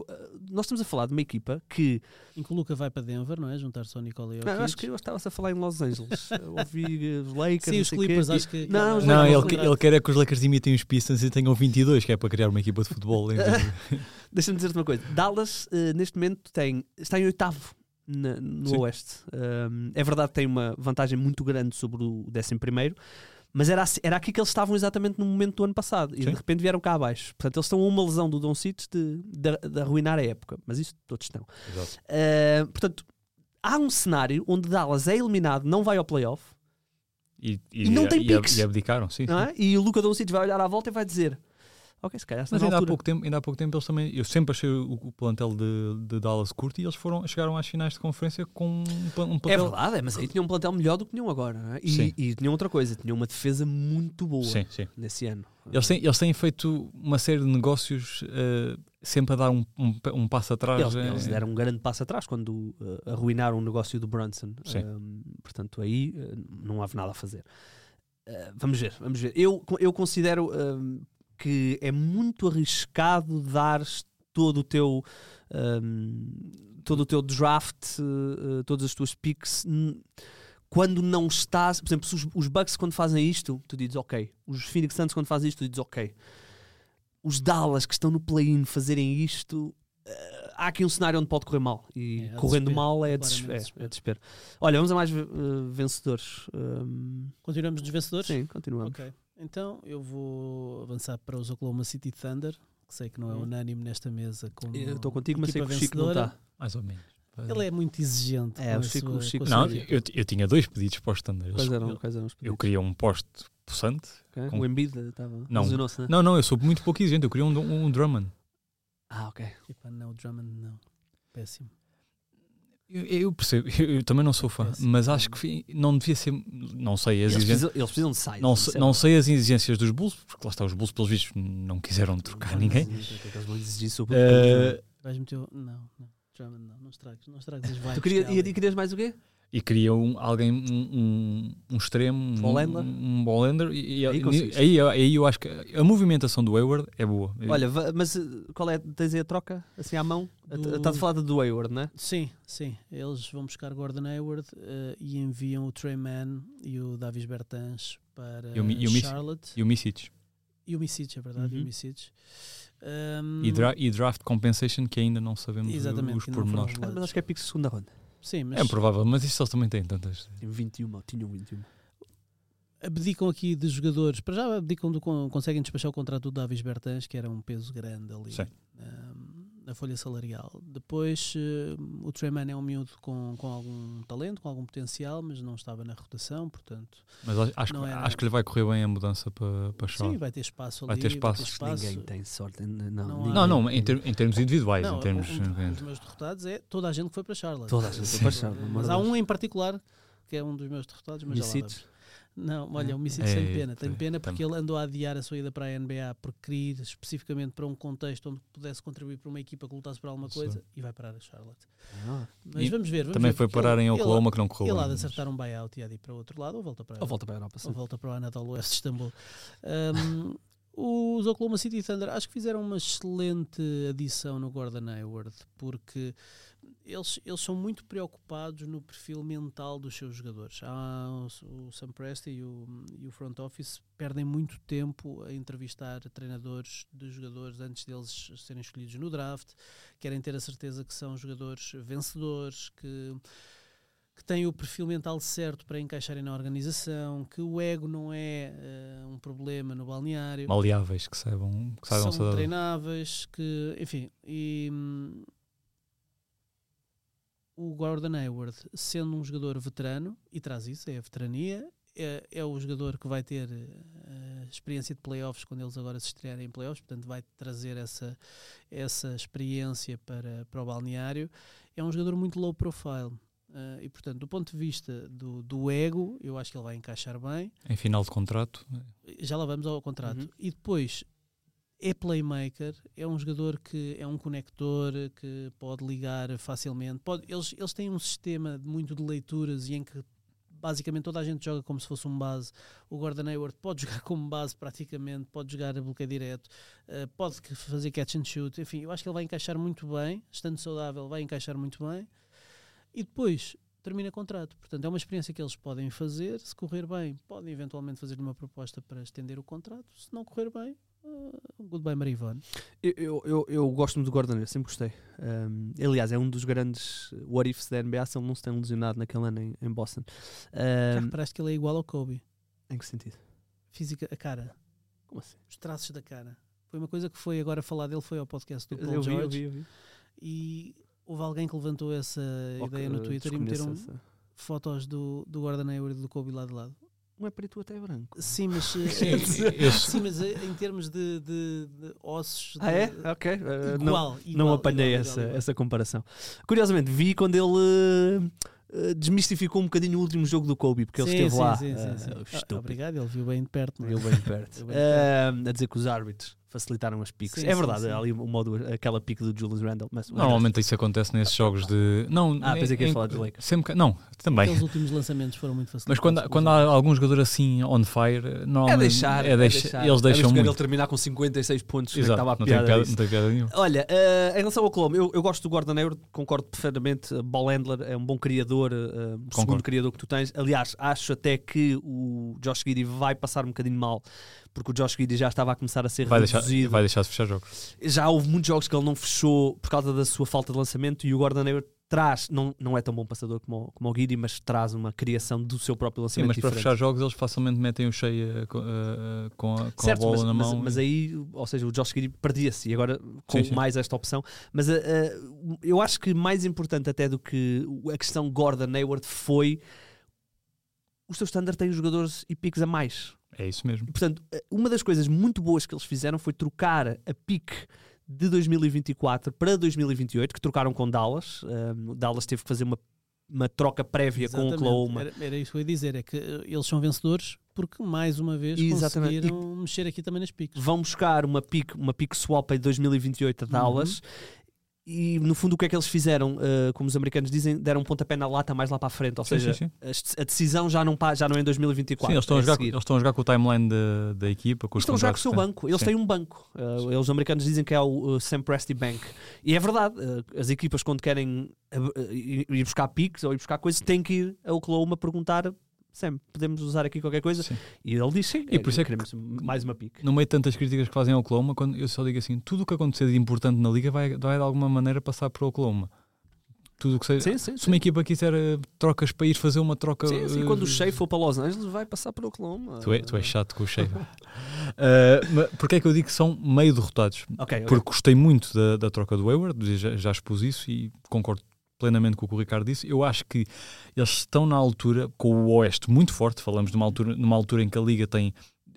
nós estamos a falar de uma equipa que em que o Luca vai para Denver, não é? Juntar-se ao Nikola Jokic. não, eu acho que eu estava-se a falar em Los Angeles Eu ouvi eh, os Lakers Sim, não os quê, Clippers, e- acho que. Não, Não, Lakers ele, ele quer é que os Lakers imitem os Pistons e tenham 22, que é para criar uma equipa de futebol. Deixa-me dizer-te uma coisa. Dallas, eh, neste momento, tem, está em oitavo na- no Sim. Oeste. Um, é verdade que tem uma vantagem muito grande sobre o décimo primeiro, mas era, assim- era aqui que eles estavam exatamente no momento do ano passado. E Sim. de repente vieram cá abaixo. Portanto, eles estão a uma lesão do Don Cites de, de, de arruinar a época. Mas isso todos estão. Uh, portanto, há um cenário onde Dallas é eliminado, não vai ao playoff, E, E não tem e, piques. e abdicaram, sim. não sim. é? e o Luca Don Cites vai olhar à volta e vai dizer... Ok, se calhar está Mas ainda há, pouco tempo, ainda há pouco tempo eles também. Eu sempre achei o, o plantel de, de Dallas curto e eles foram, chegaram às finais de conferência com um, um É plantel. verdade, é, mas aí tinham um plantel melhor do que tinham agora. não é? Sim. E, e tinham outra coisa, tinham uma defesa muito boa Sim, sim. nesse ano. Eles têm, eles têm feito uma série de negócios eh, sempre a dar um, um, um passo atrás. Eles, eh, eles deram um grande passo atrás quando uh, arruinaram o negócio do Brunson. Sim. Um, portanto, aí uh, não houve nada a fazer. Uh, vamos ver, vamos ver. Eu, eu considero um, que é muito arriscado dar todo o teu um, todo o teu draft, uh, uh, todas as tuas picks quando não estás, por exemplo, os, os Bucks quando fazem isto, tu dizes ok. Os Phoenix Suns quando fazem isto, tu dizes ok. Os Dallas que estão no play-in fazerem isto, eh, há aqui um cenário onde pode correr mal. E É, há correndo desespero, mal é, des é, desespero. é desespero. Olha, vamos a mais eh, vencedores. Um, Continuamos nos vencedores? sim, continuamos. Ok. Então eu vou avançar para os Oklahoma City Thunder, que sei que não é Hum. unânime nesta mesa. Como Eu estou contigo, mas sei que o Chico não está. Mais ou menos. Ele é muito exigente. É, o Chico- sua- o Chico- Não, eu, eu tinha dois pedidos para o standard. Eles- Quais eram, eu, quais eram os eu pedidos? queria um poste possante. Ok. com- O Embiid estava. Não. né? Não, não, eu sou muito pouco exigente. Eu queria um, um Drummond. Ah, ok. Epá, não, o Drummond não. Péssimo. Eu, eu percebo, eu, eu também não sou fã, mas acho que fi- não devia ser. Não sei as Eles exigências. precisam, eles precisam de size. Não, sei, é não sei as exigências dos Bulls, porque lá está, os Bulls, pelos vistos, não quiseram trocar ninguém. Exigir sobre Eh, Vais meter. o- Não, não. Não. Não estragues, não estragues as vibes. Tu queria, que e, e querias mais o quê? E queria um, alguém, um, um, um extremo, um, um ball-handler, e, e- Aí e- aí, aí eu acho que a movimentação do Hayward é boa. Olha, mas eh, qual é? Tens aí a troca? Assim à mão? Do- Estás a falar do Hayward, não é? Sim, sim. Eles vão buscar Gordon Hayward eh, e enviam o Trey Mann e o Davis Bertans para E o e o Charlotte. E o Misic. E o Misic, é verdade, e Uhum. o Misic. Um, E, dra- e draft compensation que ainda não sabemos Exatamente, os pormenores. revelados. Mas acho que é pico de segunda ronda. Sim, mas É provável, mas isso eles também têm tantas. Tem 21, ou tinham 21. abdicam aqui de jogadores. Para já abdicam do, con- conseguem despachar o contrato do Davis Bertans, que era um peso grande ali Sim. um, na folha salarial. Depois eh, o Treyman é um miúdo com, com algum talento, com algum potencial, mas não estava na rotação, portanto. Mas acho, que- era- acho que lhe vai correr bem a mudança para, para Sim, Charlotte. vai ter espaço Vai ali. ter espaço. Ninguém tem sorte. Não, Não não, há- Não, em, ter- em termos individuais, Não, em termos. um, um dos meus derrotados é toda a gente que foi para Charlotte. Toda a gente foi para Charlotte, amor Mas há um em particular que é um dos meus derrotados, mas já lá vamos. Não, olha, o Misic É, tem pena, tem é, pena porque ele andou a adiar a sua ida para a NBA porque queria ir especificamente para um contexto onde pudesse contribuir para uma equipa que lutasse por alguma Sim. coisa e vai parar a Charlotte. Ah. Mas E vamos ver. Vamos Também ver, foi parar em ele- Oklahoma que não Ele, correu ele há bem, de acertar um buyout e há de ir para o outro lado ou volta para Ou volta para a Europa, sim. ou volta para o Anadolu West de Istambul. Um, os Oklahoma City Thunder acho que fizeram uma excelente adição no Gordon Hayward porque eles, eles são muito preocupados no perfil mental dos seus jogadores. Há o, o Sam Presti e o, e o front office perdem muito tempo a entrevistar treinadores de jogadores antes deles serem escolhidos no draft. Querem ter a certeza que são jogadores vencedores, que que têm o perfil mental certo para encaixarem na organização, que o ego não é eh, um problema no balneário, maleáveis que saibam, que saibam são treináveis, que, enfim, e hum, o Gordon Hayward, sendo um jogador veterano, e traz isso, é a veterania, é, é o jogador que vai ter eh, experiência de playoffs quando eles agora se estrearem em playoffs, portanto vai trazer essa, essa experiência para, para o balneário. É um jogador muito low profile. eh, e portanto, do ponto de vista do, do ego, eu acho que ele vai encaixar bem em final de contrato. já lá vamos ao contrato. Uhum. E depois é playmaker, é um jogador que é um conector que pode ligar facilmente. Pode, eles, eles têm um sistema muito de leituras e em que basicamente toda a gente joga como se fosse um base. O Gordon Hayward pode jogar como base praticamente, pode jogar a bloqueio direto, eh, pode fazer catch and shoot. Enfim, eu acho que ele vai encaixar muito bem, estando saudável, vai encaixar muito bem. E depois termina contrato. Portanto, é uma experiência que eles podem fazer. Se correr bem, podem eventualmente fazer uma proposta para estender o contrato. Se não correr bem, uh, goodbye Marivone. Eu, eu, eu, eu gosto muito do Gordon, eu sempre gostei. Um, aliás, é um dos grandes what ifs da NBA se ele não se tem lesionado naquele ano em, em Boston. Já Um, reparaste que ele é igual ao Kobe. em que sentido? Física, a cara, Como assim? os traços da cara. Foi uma coisa que foi agora falar dele, foi ao podcast do Paul Eu vi, eu George. vi, eu vi. E houve alguém que levantou essa Ok, ideia no Twitter e meteram essa. fotos do, do Gordon Hayward e do Kobe lado a lado. Um é preto, outro é branco. Sim, mas, eh, Sim, eh, sim, mas eh, em termos de, de- de ossos. Ah, de- é? Ok. Uh, não, Igual, não igual, apanhei igual, essa, igual, essa comparação. Curiosamente, vi quando ele uh, uh, desmistificou um bocadinho o último jogo do Kobe, porque ele Sim, esteve sim, lá. sim, sim, uh, sim. Ah, obrigado, ele viu bem de perto. não é? Ele bem. Ele bem perto. Um, a dizer que os árbitros facilitaram as piques. Sim, é sim, verdade, sim. há ali uma aquela pique do Julius Randle. Mas Normalmente isso acontece nesses jogos de. Não, Ah, pensei que em- falar dos Lakers. Sempre, que- não, também. Aqueles últimos lançamentos foram muito facilitados. Mas quando, quando há algum jogador assim on fire, É normalmente deixar, é deixa- deixar. eles É deixam jogar muito. ele terminar com 56 pontos. Exato, Estava a não, tem piada disso. não tem piada nenhuma. Olha, eh, em relação ao Oklahoma, eu, eu gosto do Gordon Hayward, concordo perfeitamente. Ball handler é um bom criador, o segundo criador que tu tens. Aliás, acho até que o Josh Giddy vai passar um bocadinho mal, porque o Josh Giddy já estava a começar a ser Vai deixar, reduzido. vai deixar de fechar jogos. Já houve muitos jogos que ele não fechou por causa da sua falta de lançamento e o Gordon Hayward traz, não, não é tão bom passador como, o- como o Giddy, mas traz uma criação do seu próprio Sim, lançamento mas para diferente. fechar jogos eles facilmente metem o cheio com, eh, com a, com a Certo, bola mas, na mas- mão. mas aí, ou seja, o Josh Giddy perdia-se e agora com Sim, sim. mais esta opção. Mas eu acho que mais importante até do que a questão Gordon Hayward foi os teus standard têm jogadores e piques a mais. É isso mesmo. E, portanto, uh, uma das coisas muito boas que eles fizeram foi trocar a pique de 2024 para 2028, que trocaram com Dallas. Um, Dallas teve que fazer uma, uma troca prévia com o Exatamente. Oklahoma. Era, era isso que eu ia dizer, é que eh, eles são vencedores porque mais uma vez Exatamente. conseguiram mexer aqui também nas piques. Vão buscar uma pick, uma pick swap em 2028 a Dallas. E no fundo, o que é que eles fizeram? Uh, como os americanos dizem, deram um pontapé na lata mais lá para a frente. Ou Sim, seja, sim, sim. a decisão já não, já não é em 2024. Sim, eles estão, é a jogar, seguir. eles estão a jogar com o timeline da, da equipa, com os Estão a jogar com o seu banco. Eles têm um banco. Uh, eles americanos dizem que é o uh, Sam Presti Bank. E é verdade. uh, as equipas, quando querem ir ir buscar piques ou ir buscar coisas, têm que ir a Oklahoma perguntar: Sam, podemos usar aqui qualquer coisa? Sim. E ele diz sim. E por isso é que- queremos mais uma pique. No meio de tantas críticas que fazem ao Oklahoma, quando eu só digo assim, tudo o que acontecer de importante na liga vai, vai de alguma maneira passar para o Oklahoma. Tudo o que seja. Sim, sim. Se uma equipa quiser eh, trocas para ir fazer uma troca. Sim, sim, eh, quando o Shea for para Los Angeles, vai passar para Oklahoma. Tu, é, tu és chato com o Shea. uh, mas Porquê é que eu digo que são meio derrotados? Ok, ok. Porque gostei muito da, da troca do Hayward, já, já expus isso e concordo plenamente com o que o Ricardo disse. Eu acho que eles estão na altura, com o Oeste muito forte, falamos de uma altura, numa altura em que a Liga tem.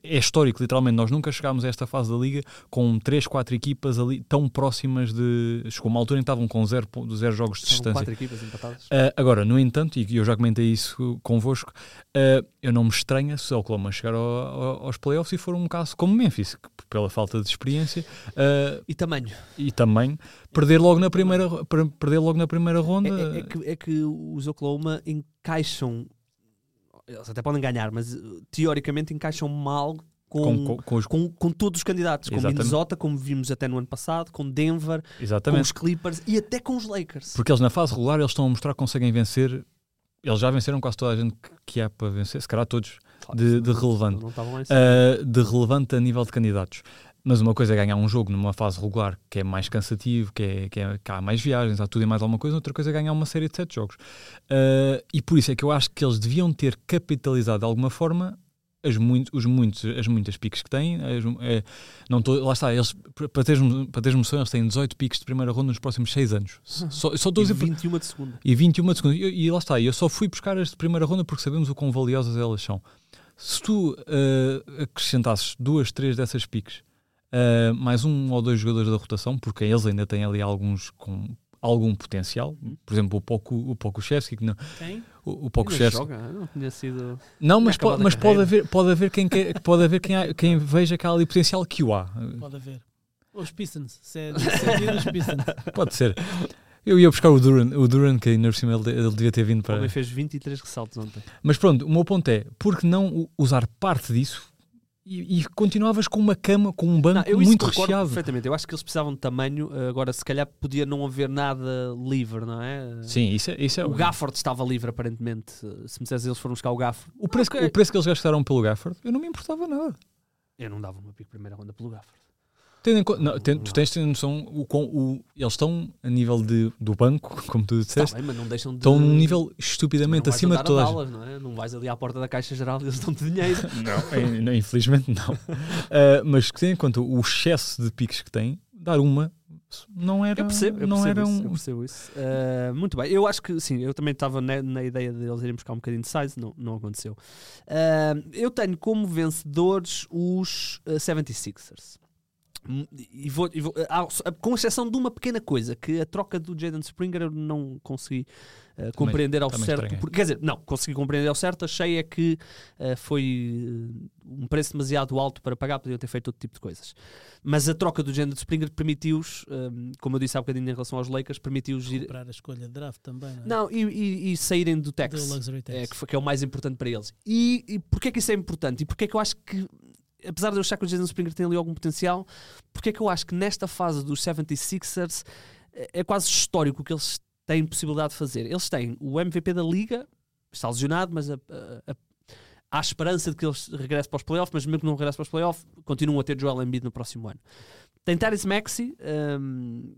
É histórico, literalmente. Nós nunca chegámos a esta fase da Liga com 3, 4 equipas ali tão próximas de. Chegou uma altura em que estavam com 0 zero, zero jogos de distância. quatro equipas empatadas. Uh, agora, no entanto, e eu já comentei isso convosco, uh, eu não me estranha se o Oklahoma chegar ao- ao- aos playoffs e for um caso como Memphis, que pela falta de experiência uh, E tamanho. e também perder logo na primeira, per- perder logo na primeira ronda. É, é- é que, é que os Oklahoma encaixam. Eles até podem ganhar, mas uh, teoricamente encaixam mal com, com, com- com os, com, com todos os candidatos. Com Exatamente. Minnesota, como vimos até no ano passado, com Denver, com exatamente. os Clippers e até com os Lakers. Porque eles na fase regular eles estão a mostrar que conseguem vencer. Eles já venceram quase toda a gente que, há para vencer, se calhar todos, de- de relevante. Uh, de relevante a nível de candidatos. Mas uma coisa é ganhar um jogo numa fase regular que é mais cansativo, que, é, que, é- que há mais viagens, há tudo e mais alguma coisa, outra coisa é ganhar uma série de sete jogos. Uh, e por isso é que eu acho que eles deviam ter capitalizado de alguma forma as, muito, os muitos, as muitas piques que têm. as- é, não tô, lá está, eles, para teres, para teres noção, eles têm 18 piques de primeira ronda nos próximos 6 anos. Só, só estou a E dizer por- 21 de segunda. e 21 de segunda. E, e lá está, eu só fui buscar as de primeira ronda porque sabemos o quão valiosas elas são. Se tu eh, acrescentasses duas, três dessas piques, eh, mais um ou dois jogadores da rotação, porque eles ainda têm ali alguns com algum potencial, por exemplo, o Poku, o Pokushevski, que não, Quem? o, o Pokushevski. joga? Não tinha sido. Não, mas, po- mas pode haver, pode haver quem, que- pode haver quem, há- quem veja que há ali potencial que o há. Pode haver. Os Pistons. Se é se é vir os Pistons. Pode ser. Eu ia buscar o Duran, o Duran que ainda por cima ele, ele devia ter vindo para. homem fez 23 ressaltos ontem. Mas pronto, o meu ponto é, por que não usar parte disso e, e continuavas com uma cama, com um banco Não, eu muito recheado? perfeitamente. Eu acho que eles precisavam de tamanho. eh, Agora, se calhar, podia não haver nada livre, não é? Sim, isso é, isso é O Gafford estava livre, aparentemente. Se me dissesse eles foram buscar o Gafford, o, preço, Ok. o preço que eles gastaram pelo Gafford, eu não me importava nada. eu não dava uma pique primeira ronda pelo Gafford. Tendo em não, ten- tu tens noção, o, quão- o- eles estão a nível de, do banco, como tu disseste, bem, mas não deixam de. estão num nível estupidamente acima de toda a a gente. Dallas, não é? Não vais ali à porta da Caixa Geral e eles dão-te dinheiro. Não, eh, não, infelizmente não. Ah, mas que tendo em conta o excesso de piques que tem, dar uma não era, Eu percebo, eu não percebo, era isso, um. eu percebo isso. Eh, muito bem, eu acho que sim, eu também estava na, na ideia de eles irem buscar um bocadinho de size, não, não aconteceu. Eh, eu tenho como vencedores os eh, 76ers. Hum, E vou, e vou- só- com exceção de uma pequena coisa, que a troca do Jaden Springer eu não consegui eh, compreender ao também certo. estranhei. Porque, quer dizer, não, consegui compreender ao certo, achei é que eh, foi eh, um preço demasiado alto para pagar, podiam ter feito outro tipo de coisas. Mas a troca do Jaden Springer permitiu-os, eh, como eu disse há bocadinho em relação aos Lakers, permitiu-os ir. Comprar a escolha de draft também. Não, é? Não, e, e- e saírem do Do Tex. Luxury Tax. É, que, foi- que é o mais importante para eles. E, e porquê que isso é importante? E porquê que eu acho que, apesar de eu achar que o Jason Springer tem ali algum potencial, porquê que eu acho que nesta fase dos 76ers é, é quase histórico o que eles têm possibilidade de fazer. Eles têm o MVP da Liga, está lesionado, mas a, a- a- há esperança de que eles regressem para os playoffs, mas mesmo que não regresse para os playoffs, continuam a ter Joel Embiid no próximo ano. Tem Tyrese Maxey, hum,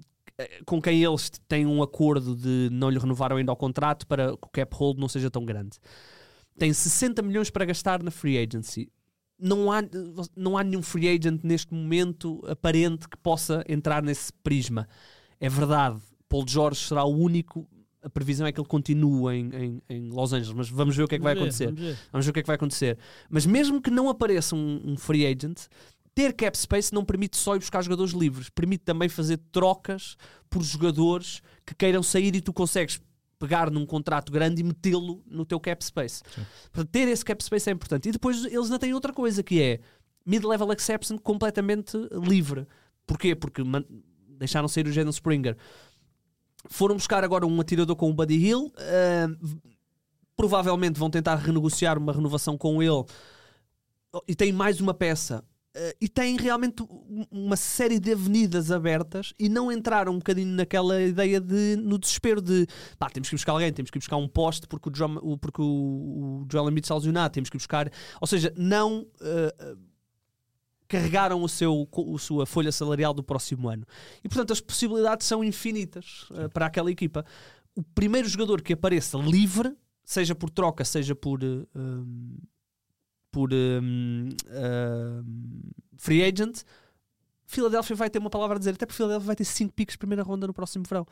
com quem eles têm um acordo de não lhe renovaram ainda o contrato para que o cap hold não seja tão grande. Tem 60 milhões para gastar na free agency. Não há, não há nenhum free agent neste momento aparente que possa entrar nesse prisma. É verdade, Paul George será o único. A previsão é que ele continue em, em, em Los Angeles, mas vamos ver o que é que vai ver, acontecer. vamos ver. Vamos ver o que é que vai acontecer. Mas mesmo que não apareça um, um free agent, ter cap space não permite só ir buscar jogadores livres, permite também fazer trocas por jogadores que queiram sair e tu consegues pegar num contrato grande e metê-lo no teu cap space. Portanto, ter esse cap space é importante. E depois eles ainda têm outra coisa que é mid-level exception completamente livre. Porquê? Porque deixaram sair o Jalen Springer. Foram buscar agora um atirador com o Buddy Hill. v- provavelmente vão tentar renegociar uma renovação com ele. E tem mais uma peça. Ah, e tem realmente um- uma série de avenidas abertas e não entraram um bocadinho naquela ideia de no desespero de pá, temos que buscar alguém, temos que buscar um poste porque o, Joel- o- porque o, o Joel Embiid está lesionado, temos que buscar, ou seja, não ah, carregaram o seu, a sua folha salarial do próximo ano. E portanto as possibilidades são infinitas ah, para aquela equipa. O primeiro jogador que apareça livre, seja por troca, seja por um, por um, um, free agent, Philadelphia vai ter uma palavra a dizer, até porque Philadelphia vai ter 5 picks de primeira ronda no próximo verão.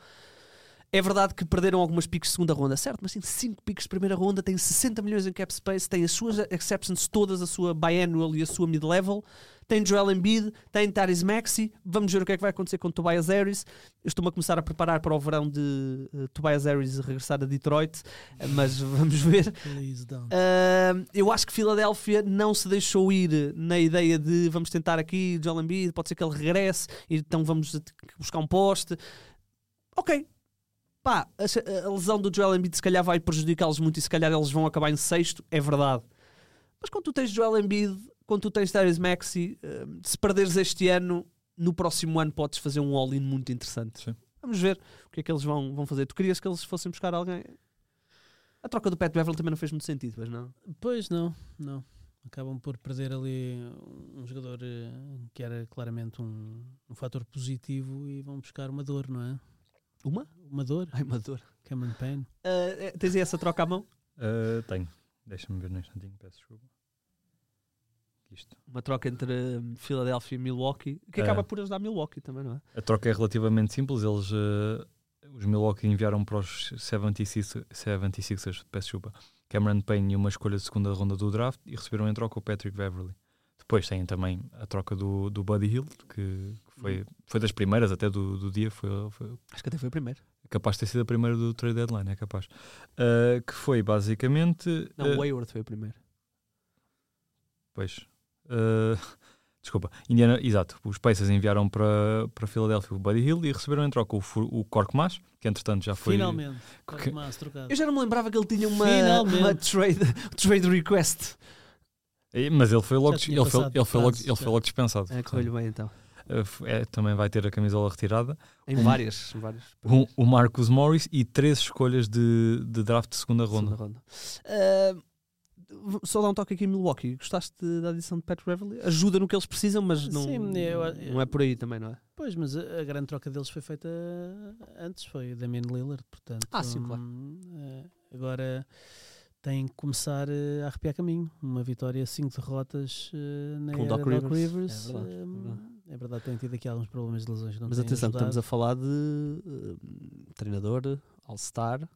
É verdade que perderam algumas picks de segunda ronda, certo? Mas tem 5 picks de primeira ronda, tem 60 milhões em cap space, tem as suas exceptions todas, a sua biannual e a sua mid-level, tem Joel Embiid, tem Tyrese Maxey. Vamos ver o que é que vai acontecer com Tobias Harris. Eu estou-me a começar a preparar para o verão de uh, Tobias Harris regressar a Detroit, uh, mas vamos ver. Uh, eu acho que Filadélfia não se deixou ir na ideia de vamos tentar aqui Joel Embiid, pode ser que ele regresse, então vamos buscar um poste. Ok. Pá, a, a lesão do Joel Embiid se calhar vai prejudicá-los muito e se calhar eles vão acabar em sexto, é verdade. Mas quando tu tens Joel Embiid, quando tu tens Tyrese Maxey, uh, se perderes este ano, no próximo ano podes fazer um all-in muito interessante. Sim. Vamos ver o que é que eles vão, vão fazer. Tu querias que eles fossem buscar alguém? A troca do Pat Beverly também não fez muito sentido, mas não? Pois não, não. Acabam por perder ali um jogador eh, que era claramente um, um fator positivo e vão buscar uma dor, não é? Uma? Uma dor, Ai, uma dor. Cameron Payne. Uh, tens aí essa troca à mão? Uh, tenho. Deixa-me ver num instantinho, peço desculpa. Isto. Uma troca entre um, Philadelphia e Milwaukee, que acaba por ajudar Milwaukee também, não é? A troca é relativamente simples. Eles, uh, os Milwaukee enviaram para os 76, 76ers, peço desculpa, Cameron Payne e uma escolha de segunda ronda do draft e receberam em troca o Patrick Beverly. Depois têm também a troca do, do Buddy Hill, que, que foi, foi das primeiras até do, do dia, foi, foi Acho que até foi o primeiro. capaz de ter sido a primeira do trade deadline, é capaz. Uh, que foi basicamente. Não, uh, o Hayward foi o primeiro. Pois. Uh, desculpa. Indiana, exato. Os Pacers enviaram para, para Filadélfia o Buddy Hill e receberam em troca o, o Korkmaz, que entretanto já foi. Finalmente. que- Mas trocado. Eu já não me lembrava que ele tinha uma, Finalmente. uma trade, trade request. Mas ele foi logo, ele foi, ele foi logo, ele foi logo dispensado. É, correu bem então. F- é, também vai ter a camisola retirada. Em Um- várias. em várias O, o Marcus Morris e três escolhas de, de draft de segunda ronda. segunda ronda. Uh, só dar um toque aqui em Milwaukee. Gostaste da adição de Pat Beverly? Ajuda no que eles precisam, mas não, Sim, eu- não é por aí também, não é? Pois, mas a, a grande troca deles foi feita antes, foi o Damian Lillard, portanto. Ah, sim, claro. hum, eh, agora tem que começar eh, a arrepiar caminho. Uma vitória, cinco derrotas eh, na Com era Doc Doc Rivers. Rivers. É verdade, é verdade. é verdade, tem tido aqui alguns problemas de lesões. que Não Mas atenção, que estamos a ajudado. falar de uh, treinador All-Star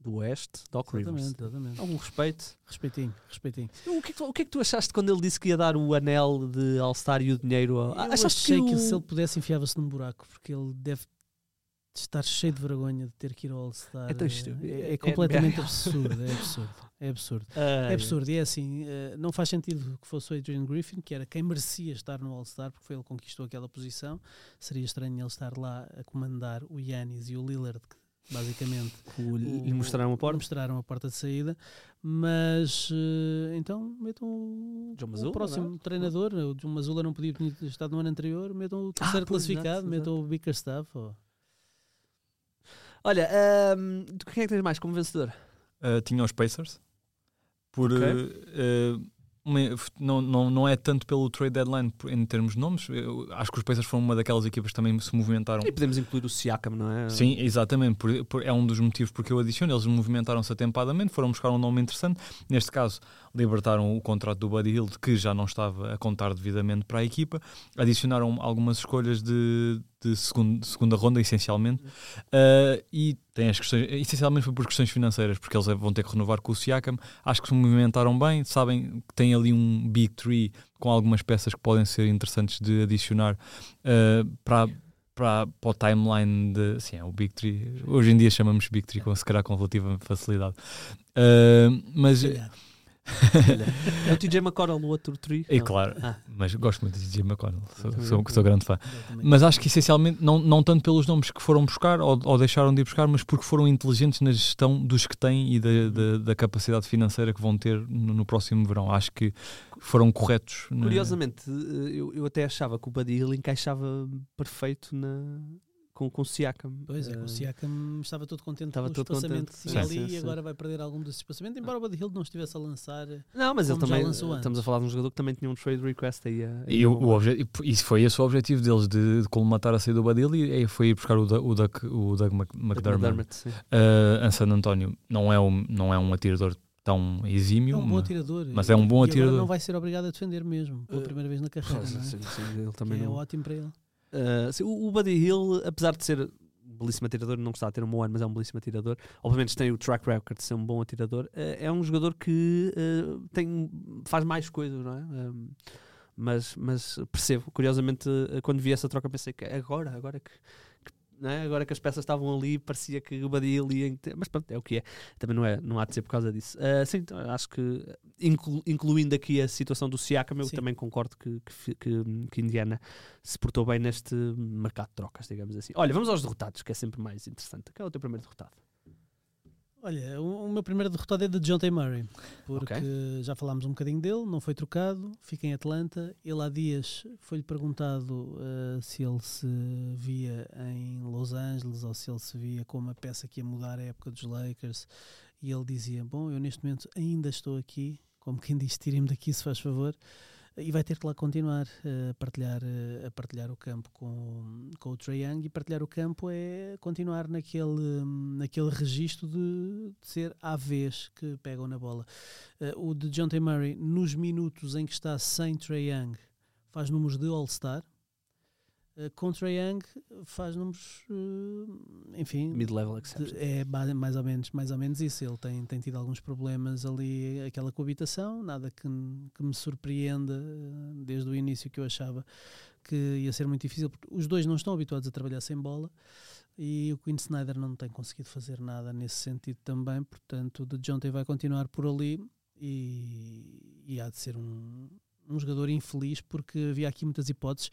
do Oeste, Doc Rivers. Exatamente, exatamente. Algum respeito. Respeitinho, respeitinho. O que, é que, tu- o que é que tu achaste quando ele disse que ia dar o anel de All-Star e o dinheiro? ao- Eu achaste achei que, o- se ele pudesse enfiava-se num buraco, porque ele deve estar cheio de vergonha de ter que ir ao All-Star. É tão Eh, estúpido. É, É- é completamente é- absurdo, é absurdo. É absurdo. Ah, É absurdo, e é assim, eh, não faz sentido que fosse o Adrian Griffin, que era quem merecia estar no All-Star, porque foi ele que conquistou aquela posição. Seria estranho ele estar lá a comandar o Yannis e o Lillard, que basicamente o- lhe mostraram a porta. mostraram a porta de saída. Mas eh, então metam o, o próximo é? treinador. O John Mazzulla não podia ter estado no ano anterior. Metam o terceiro Ah, classificado, exato, metam o Bickerstaff. ou- Olha, tu- quem é que tens mais como vencedor? Uh, tinha os Pacers. Por, Ok. uh, não, não, não é tanto pelo trade deadline em termos de nomes. Eu acho que os Pacers foram uma daquelas equipas que também se movimentaram. E podemos incluir o Siakam, não é? Sim, exatamente. Por- por- é um dos motivos porque eu adiciono. Eles movimentaram-se atempadamente, foram buscar um nome interessante. Neste caso, libertaram o contrato do Buddy Hill, que já não estava a contar devidamente para a equipa, adicionaram algumas escolhas de, de segundo, segunda ronda, essencialmente, uh, e tem as questões, essencialmente foi por questões financeiras, porque eles vão ter que renovar com o Siakam. Acho que se movimentaram bem, sabem que tem ali um Big Tree com algumas peças que podem ser interessantes de adicionar uh, para para, para o timeline de. Sim, é o Big Tree. Hoje em dia chamamos Big Tree, com, se calhar com relativa facilidade. Uh, mas. É o TJ McConnell no outro tree? É claro, ah. mas gosto muito de TJ McConnell, sou, sou, sou grande fã. Mas acho que essencialmente, não, não tanto pelos nomes que foram buscar ou, ou, deixaram de ir buscar, mas porque foram inteligentes na gestão dos que têm e da, da, da capacidade financeira que vão ter no, no, próximo verão. Acho que foram corretos. Curiosamente, eu, eu até achava que o Buddy Hill encaixava perfeito na, com, com o Siakam. Pois é, uh, o eh, Siakam estava todo contente estava com o todo espaçamento contente. que tinha sim, ali sim, e agora vai perder algum desse espaçamento, embora o Buddy Hill não estivesse a lançar. Não, mas ele também. Estamos a falar de um jogador que também tinha um trade request aí. A, e, o, o isso foi esse o objetivo deles, de, de colmatar a saída do Buddy Hill e foi ir buscar o, o, Doug, o Doug McDermott. Uh, San António não é, um, não é um atirador tão exímio. É um bom atirador. Mas é um bom e atirador. não vai ser obrigado a defender mesmo, pela uh, primeira vez na carreira. Uh, não é? Sim, sim, ele também que é não... é ótimo para ele. Uh, sim, o Buddy Hill, apesar de ser belíssimo atirador, não gostava de ter um bom ano, mas é um belíssimo atirador. Obviamente tem o track record de ser um bom atirador. Uh, é um jogador que uh, tem, faz mais coisas, não é? Um, mas, mas percebo, curiosamente, quando vi essa troca, pensei que agora, agora que é? agora que as peças estavam ali, parecia que o Badia ia. Mas pronto, é o que é. Também não, é, não há de ser por causa disso. Uh, sim, então, acho que, inclu, incluindo aqui a situação do Siakam, eu sim. também concordo que, que, que, que, Indiana se portou bem neste mercado de trocas, digamos assim. Olha, vamos aos derrotados, que é sempre mais interessante. Qual é o teu primeiro derrotado? Olha, o, o meu primeiro derrotado é de John T. Murray, porque okay. já falámos um bocadinho dele, não foi trocado, fica em Atlanta. Ele há dias foi-lhe perguntado uh, se ele se via em Los Angeles ou se ele se via como uma peça que ia mudar a época dos Lakers. E ele dizia: Bom, eu neste momento ainda estou aqui, como quem diz, tirem-me daqui se faz favor e vai ter que lá continuar eh, a partilhar, eh, a partilhar o campo com, com o Trae Young e partilhar o campo é continuar naquele, naquele registro de, de ser à vez que pegam na bola. Uh, o de John T. Murray, nos minutos em que está sem Trae Young, faz números de All-Star, Uh, contra Young faz números, uh, enfim, mid-level. É mais ou menos, mais ou menos isso. Ele tem, tem tido alguns problemas ali, aquela coabitação, nada que, que me surpreenda uh, desde o início que eu achava que ia ser muito difícil, porque os dois não estão habituados a trabalhar sem bola e o Quinn Snyder não tem conseguido fazer nada nesse sentido também. Portanto, o de John T vai continuar por ali e, e há de ser um, um jogador infeliz porque havia aqui muitas hipóteses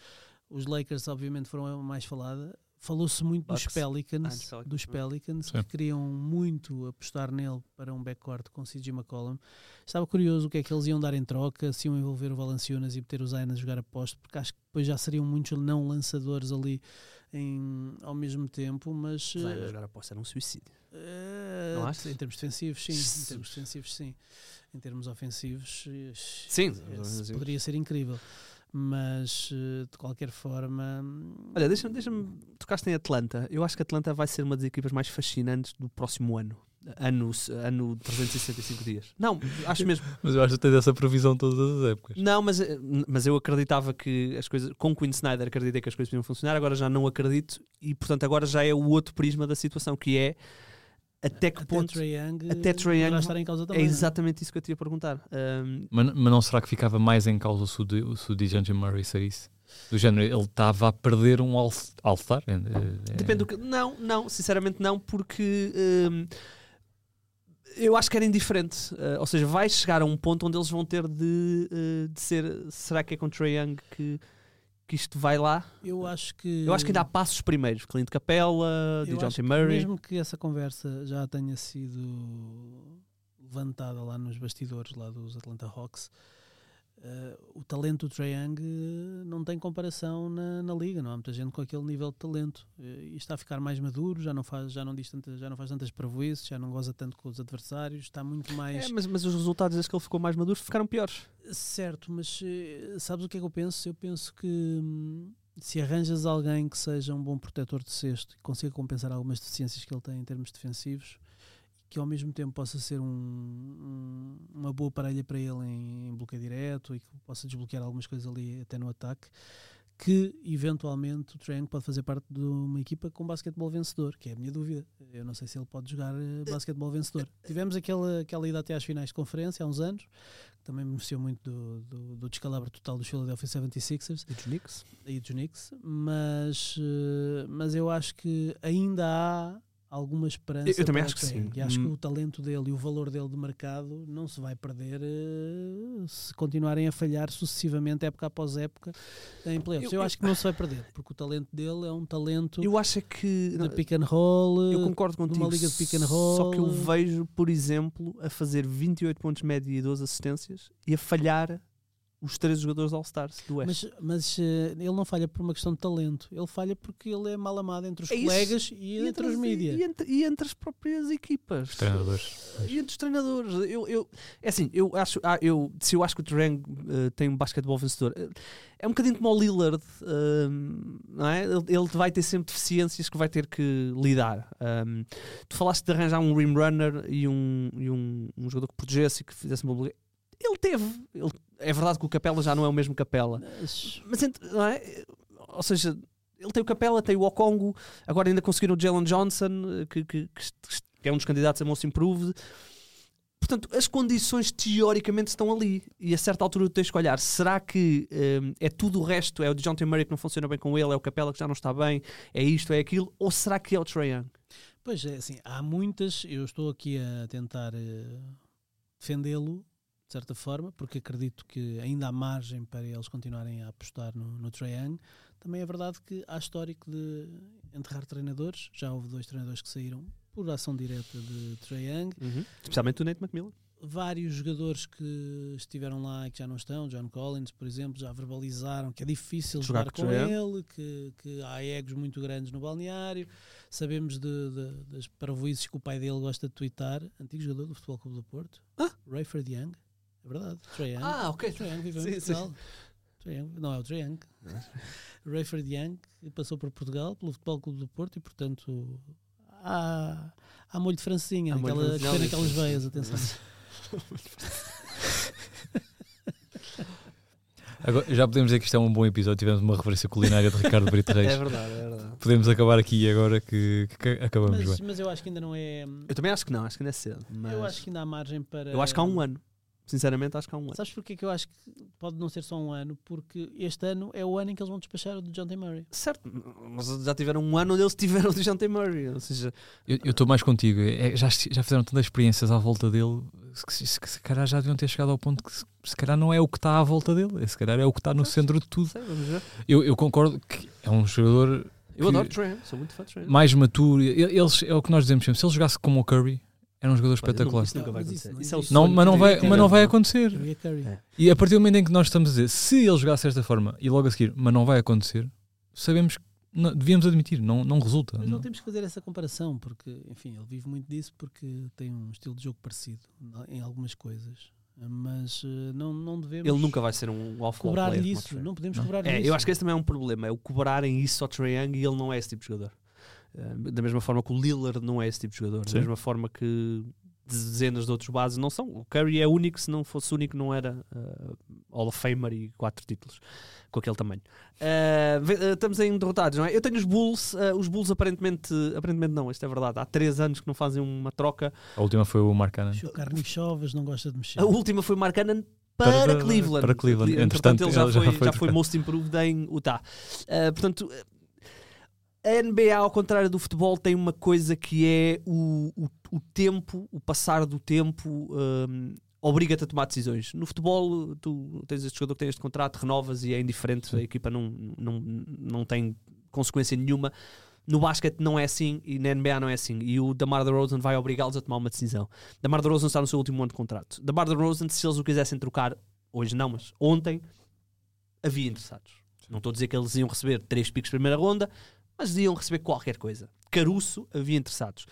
os Lakers, obviamente, foram a mais falada. Falou-se muito Bucks. dos Pelicans, ah, dos Pelicans que queriam muito apostar nele para um backcourt com CJ McCollum. Estava curioso o que é que eles iam dar em troca, se iam envolver o Valanciunas e meter o Zayn a jogar a posto, porque acho que depois já seriam muitos não lançadores ali em, ao mesmo tempo, mas... Zayn a eh, jogar a posto era um suicídio. Uh, não acho? Em termos defensivos, sim. em termos defensivos, sim. Em termos ofensivos, sim, poderia ser incrível mas eh, de qualquer forma. Olha, deixa-me deixa tocaste em Atlanta. Eu acho que Atlanta vai ser uma das equipas mais fascinantes do próximo ano. Ano, ano 365 dias. Não, acho mesmo. mas eu acho que tens essa previsão todas as épocas. Não, mas, eh, mas eu acreditava que as coisas. Com Quinn Snyder acreditei que as coisas podiam funcionar, agora já não acredito e, portanto, agora já é o outro prisma da situação, que é até que até ponto até Trae Young estar em causa também, é exatamente isso que eu te ia perguntar um, mas, mas, não será que ficava mais em causa se o, se o DeJounte Murray saísse? do género, ele estava a perder um All-Star? É, é... Depende do que. Não, não, sinceramente não, porque um, eu acho que era indiferente. Uh, ou seja, vai chegar a um ponto onde eles vão ter de, uh, de ser. Será que é com Trae Young que que isto vai lá? Eu acho que. Eu acho que ainda há passos primeiros. Clint Capella, de John T. Murray. Mesmo que essa conversa já tenha sido levantada lá nos bastidores lá dos Atlanta Hawks, Uh, o talento do Trae Young uh, não tem comparação na, na, liga, não há muita gente com aquele nível de talento uh, e está a ficar mais maduro, já não faz, já não diz tantas, já não faz tantas prejuízos, já não goza tanto com os adversários, está muito mais. É, mas, mas os resultados desde que ele ficou mais maduro ficaram piores. Certo, mas sabes o que é que eu penso? Eu penso que hum, se arranjas alguém que seja um bom protetor de cesto e consiga compensar algumas deficiências que ele tem em termos defensivos, que ao mesmo tempo possa ser um- um- uma boa parelha para ele em, em bloqueio direto e que possa desbloquear algumas coisas ali até no ataque, que eventualmente o Trae Young pode fazer parte de uma equipa com basquetebol vencedor, que é a minha dúvida. Eu não sei se ele pode jogar eh, basquetebol vencedor. Tivemos aquela, aquela ida até às finais de conferência há uns anos, que também beneficiou muito do, do, do descalabro total dos Philadelphia 76ers E dos Knicks? e dos Knicks, mas, eh, mas eu acho que ainda há alguma esperança. Eu- eu também acho que sim. E acho que Hum. o talento dele e o valor dele de mercado não se vai perder eh, se continuarem a falhar sucessivamente, época após época, em playoffs. Eu- Eu, acho que não se vai perder, porque o talento dele é um talento Eu acho é que. de pick and roll. Eu eh, concordo contigo. liga de pick and roll. Só que eu vejo, por exemplo, a fazer 28 pontos média e 12 assistências e a falhar os três jogadores All-Stars do West. Mas, mas eh, ele não falha por uma questão de talento, ele falha porque ele é mal amado entre os É colegas e, entre os mídias. E entre, e entre as próprias equipas. Os treinadores. E entre os treinadores. Eu, eu, é assim, eu acho, ah, eu, se eu acho que o Trang eh, tem um basquetebol vencedor, eh, é um bocadinho como o Lillard, ehm, não é? Ele, ele vai ter sempre deficiências que vai ter que lidar. Ehm, tu falaste de arranjar um rim runner e um, e um, um jogador que protegesse e que fizesse uma. Ele teve. Ele- é verdade que o Capela já não é o mesmo Capela. Mas- não é? Ou seja, ele tem o Capela, tem o Okongo, agora ainda conseguiram o Jalen Johnson, que, que- que é um dos candidatos a Most Improved. Portanto, as condições teoricamente estão ali. E a certa altura tu tens que olhar: será que hum, é tudo o resto? É o John Murray que não funciona bem com ele? É o Capela que já não está bem? É isto? É aquilo? Ou será que é o Trae Young? Pois é, assim, há muitas, eu estou aqui a tentar eh, defendê-lo, de certa forma, porque acredito que ainda há margem para eles continuarem a apostar no, no Trae Young. Também é verdade que há histórico de enterrar treinadores, já houve dois treinadores que saíram por ação direta de Trae Young, Especialmente o Nate McMillan. vários jogadores que estiveram lá e que já não estão, John Collins, por exemplo, já verbalizaram que é difícil Jogar jogar, com Trae ele, que, que há egos muito grandes no balneário. Sabemos de, de, das parvoices que o pai dele gosta de twittar, antigo jogador do Futebol Clube do Porto, Ah. Rayford Young, é verdade, Trae Young. Ah, ok. Trae Young viveu Sim, em sim. Portugal. Trae Young, não é o Trae Young. Rayford Young passou por Portugal pelo Futebol Clube do Porto e, portanto, há, há molho de francinha Há francinha, que tem naquelas veias, atenção. Agora, já podemos dizer que isto é um bom episódio. Tivemos uma referência culinária de Ricardo Brito Reis. É verdade, é verdade. Podemos acabar aqui agora que, que acabamos Mas, bem. mas eu acho que ainda não é. Eu também acho que não, acho que ainda é cedo. Mas Eu acho que ainda há margem para. eu acho que há um ano. Sinceramente, acho que há um ano. Sabes porquê que eu acho que pode não ser só um ano? Porque este ano é o ano em que eles vão despachar o do John T. Murray. Certo, mas já tiveram um ano onde eles tiveram o John T. Murray. Ou seja, Eu estou mais contigo. É, já, já fizeram tantas experiências à volta dele que se, se, se calhar já deviam ter chegado ao ponto que se, se calhar não é o que está à volta dele, se calhar é o que está no centro de tudo. sei, vamos ver. Eu, eu concordo que é um jogador Eu adoro Trey, sou muito fã de Trey. mais maturo. Ele- Eles, é o que nós dizemos sempre. Se ele jogasse como o Curry, era um jogador espetacular. Isso nunca vai acontecer. isso Isso é o não mas não vai, mas não vai acontecer. E a. É. E a partir do momento em que nós estamos a dizer se ele jogasse desta forma e logo a seguir, mas não vai acontecer, sabemos que não- devíamos admitir, não, não resulta. Mas não Não- temos que fazer essa comparação, porque, enfim, ele vive muito disso porque tem um estilo de jogo parecido em algumas coisas. Mas eh, não, não devemos Ele nunca vai ser um off-ball player. cobrar-lhe como o isso. Não podemos Não. cobrar É, isso. eu acho que esse também é um problema, é o cobrarem isso ao Trae Young e ele não é esse tipo de jogador. Eh, Da mesma forma que o Lillard não é esse tipo de jogador. Sim. Da mesma forma que dezenas de outros bases não são. O Curry é único, se não fosse único não era eh, Hall of Famer e quatro títulos com aquele tamanho. Eh, estamos em derrotados, não é? Eu tenho os Bulls, eh, os Bulls aparentemente, aparentemente não, isto é verdade. Há três anos que não fazem uma troca. A última foi o Mark Cannon. O Carnichovas não gosta de mexer. A última foi Mark Cannon para, Para- Cleveland. para Cleveland. Entretanto, Entretanto, ele já já foi, foi já foi most improved em Utah. Uh, portanto, a NBA, ao contrário do futebol, tem uma coisa que é o, o, o tempo, o passar do tempo. um, Obriga-te a tomar decisões. No futebol, tu tens este jogador que tem este contrato, renovas e é indiferente, a equipa não, não, não tem consequência nenhuma. No basquete não é assim e na NBA não é assim. E o Damar DeRozan vai obrigá-los a tomar uma decisão. Damar DeRozan está no seu último ano de contrato. Damar DeRozan, se eles o quisessem trocar, hoje não, mas ontem, havia interessados. Não estou a dizer que eles iam receber três picos de primeira ronda, mas iam receber qualquer coisa. Caruso, havia interessados.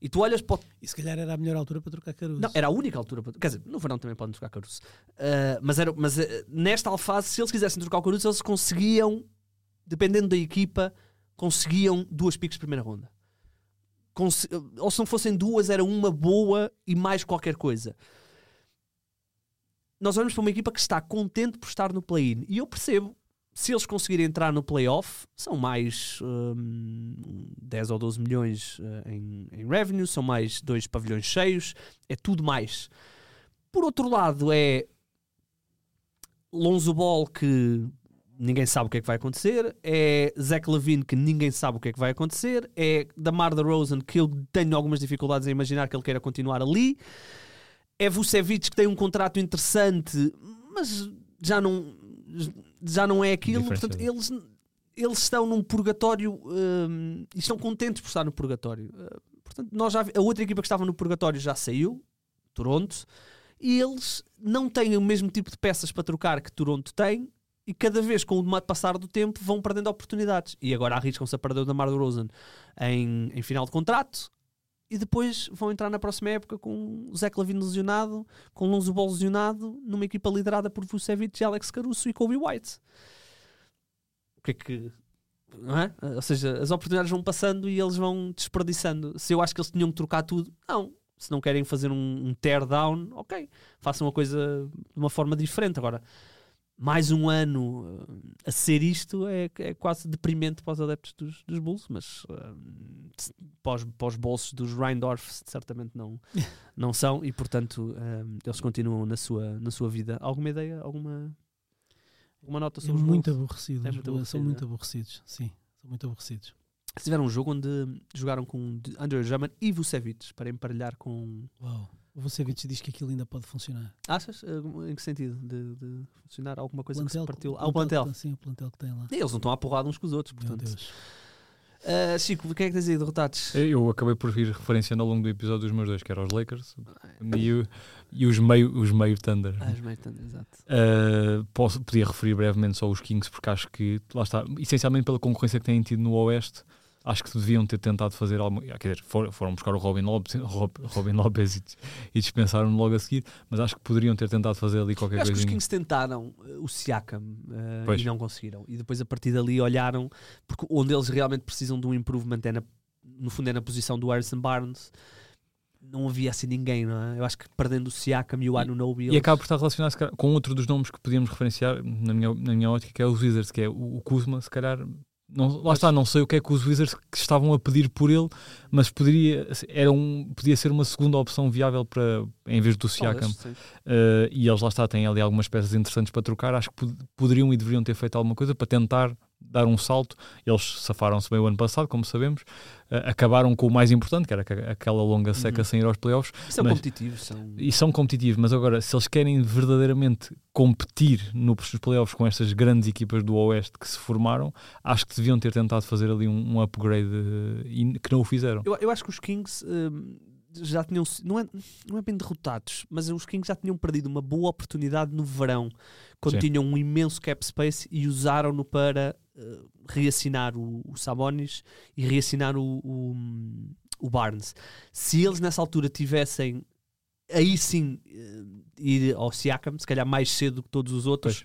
E tu olhas para o E se calhar era a melhor altura para trocar Caruso. não, era a única altura. Para... Quer dizer, no verão também podem trocar Caruso. Uh, mas era, mas uh, nesta alfase, se eles quisessem trocar o Caruso, eles conseguiam, dependendo da equipa, conseguiam duas picos de primeira ronda. conse- ou se não fossem duas, era uma boa e mais qualquer coisa. Nós olhamos para uma equipa que está contente por estar no play-in. E eu percebo, se eles conseguirem entrar no playoff, são mais hum, 10 ou 12 milhões eh, em, em revenue, são mais dois pavilhões cheios, é tudo mais. Por outro lado, é Lonzo Ball que ninguém sabe o que é que vai acontecer, é Zach Levine que ninguém sabe o que é que vai acontecer, é Damar DeRozan que eu tenho algumas dificuldades em imaginar que ele queira continuar ali, é Vucevic que tem um contrato interessante, mas já não já não é aquilo, portanto eles eles estão num purgatório hum, e estão contentes por estar no purgatório. Uh, portanto, nós já a outra equipa que estava no purgatório já saiu, Toronto, e eles não têm o mesmo tipo de peças para trocar que Toronto tem e cada vez com o passar do tempo vão perdendo oportunidades e agora arriscam-se a perder o Damar DeRozan em, em final de contrato e depois vão entrar na próxima época com o Zach Lavine lesionado com Lonzo Ball lesionado numa equipa liderada por Vucevic, Alex Caruso e Kobe White. O que é que não é? ou seja, as oportunidades vão passando e eles vão desperdiçando. Se eu acho que eles tinham que trocar tudo, não. Se não querem fazer um, um tear down, ok. Façam uma coisa de uma forma diferente. Agora mais um ano uh, a ser isto é, é quase deprimente para os adeptos dos, dos Bulls, mas uh, se- para, os, para os bolsos dos Reindorf certamente não, não são e portanto uh, eles continuam na sua, na sua vida. Alguma ideia? Alguma, alguma nota É sobre os muito Bulls? aborrecido. É muito São muito é? aborrecidos. Sim, são muito aborrecidos. Se tiver um jogo onde jogaram com Andrew Drummond e Vucevic para emparelhar com... Uau. O Vucevic diz que aquilo ainda pode funcionar. Achas? Uh, Em que sentido? De, de funcionar alguma coisa que se Plantel- partiu? Ah, o plantel. Sim, o plantel que tem lá. E eles não estão a porrada uns com os outros, Meu portanto. Deus. Uh, Chico, quem é que tens aí derrotados? Eu acabei por vir referenciando ao longo do episódio dos meus dois, que eram os Lakers e, o- e os, meio, os meio Thunder. Ah, os meio Thunder, exato. Uh, posso, podia referir brevemente só os Kings, porque acho que, lá está, essencialmente pela concorrência que têm tido no Oeste, acho que deviam ter tentado fazer algo. Quer dizer, for- foram buscar o Robin Lopes, Rob- Robin Lopes e, e dispensaram-no logo a seguir, mas acho que poderiam ter tentado fazer ali qualquer Eu acho que os coisinha. Kings tentaram uh, o Siakam uh, e não conseguiram. E depois a partir dali olharam, porque onde eles realmente precisam de um improvement é na, no fundo é na posição do Harrison Barnes. Não havia assim ninguém, não é? Eu acho que perdendo o Siakam e o Anunobi. E eles- acaba por estar relacionado calhar, com outro dos nomes que podíamos referenciar, na minha, na minha ótica, que é os Wizards, que é o, o Kuzma, se calhar. Não, lá está, não sei o que é que os Wizards que estavam a pedir por ele, mas poderia, era um, podia ser uma segunda opção viável para, em vez do Siakam. Uh, e eles lá está, têm ali algumas peças interessantes para trocar. Acho que pod- poderiam e deveriam ter feito alguma coisa para tentar dar um salto. Eles safaram-se bem o ano passado, como sabemos. Uh, acabaram com o mais importante, que era aquela longa seca Uhum. sem ir aos playoffs. São Mas- competitivos, são. E são competitivos, mas agora, se eles querem verdadeiramente competir nos playoffs com estas grandes equipas do Oeste que se formaram, acho que deviam ter tentado fazer ali um, um upgrade uh, e que não o fizeram. Eu, eu acho que os Kings hum, já tinham. Não é, não é bem derrotados, mas os Kings já tinham perdido uma boa oportunidade no verão, quando Sim. tinham um imenso cap space e usaram-no para uh, reassinar o, o Sabonis e reassinar o, o, o Barnes. Se eles nessa altura tivessem. Aí sim, eh, ir ao Siakam, se calhar mais cedo do que todos os outros,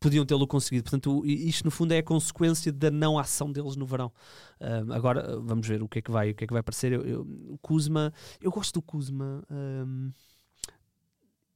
podiam tê-lo conseguido. Portanto, isto no fundo é a consequência da não ação deles no verão. Um, agora uh, vamos ver o que é que vai, o que é que vai aparecer. Eu, eu- o Kuzma, eu gosto do Kuzma. um,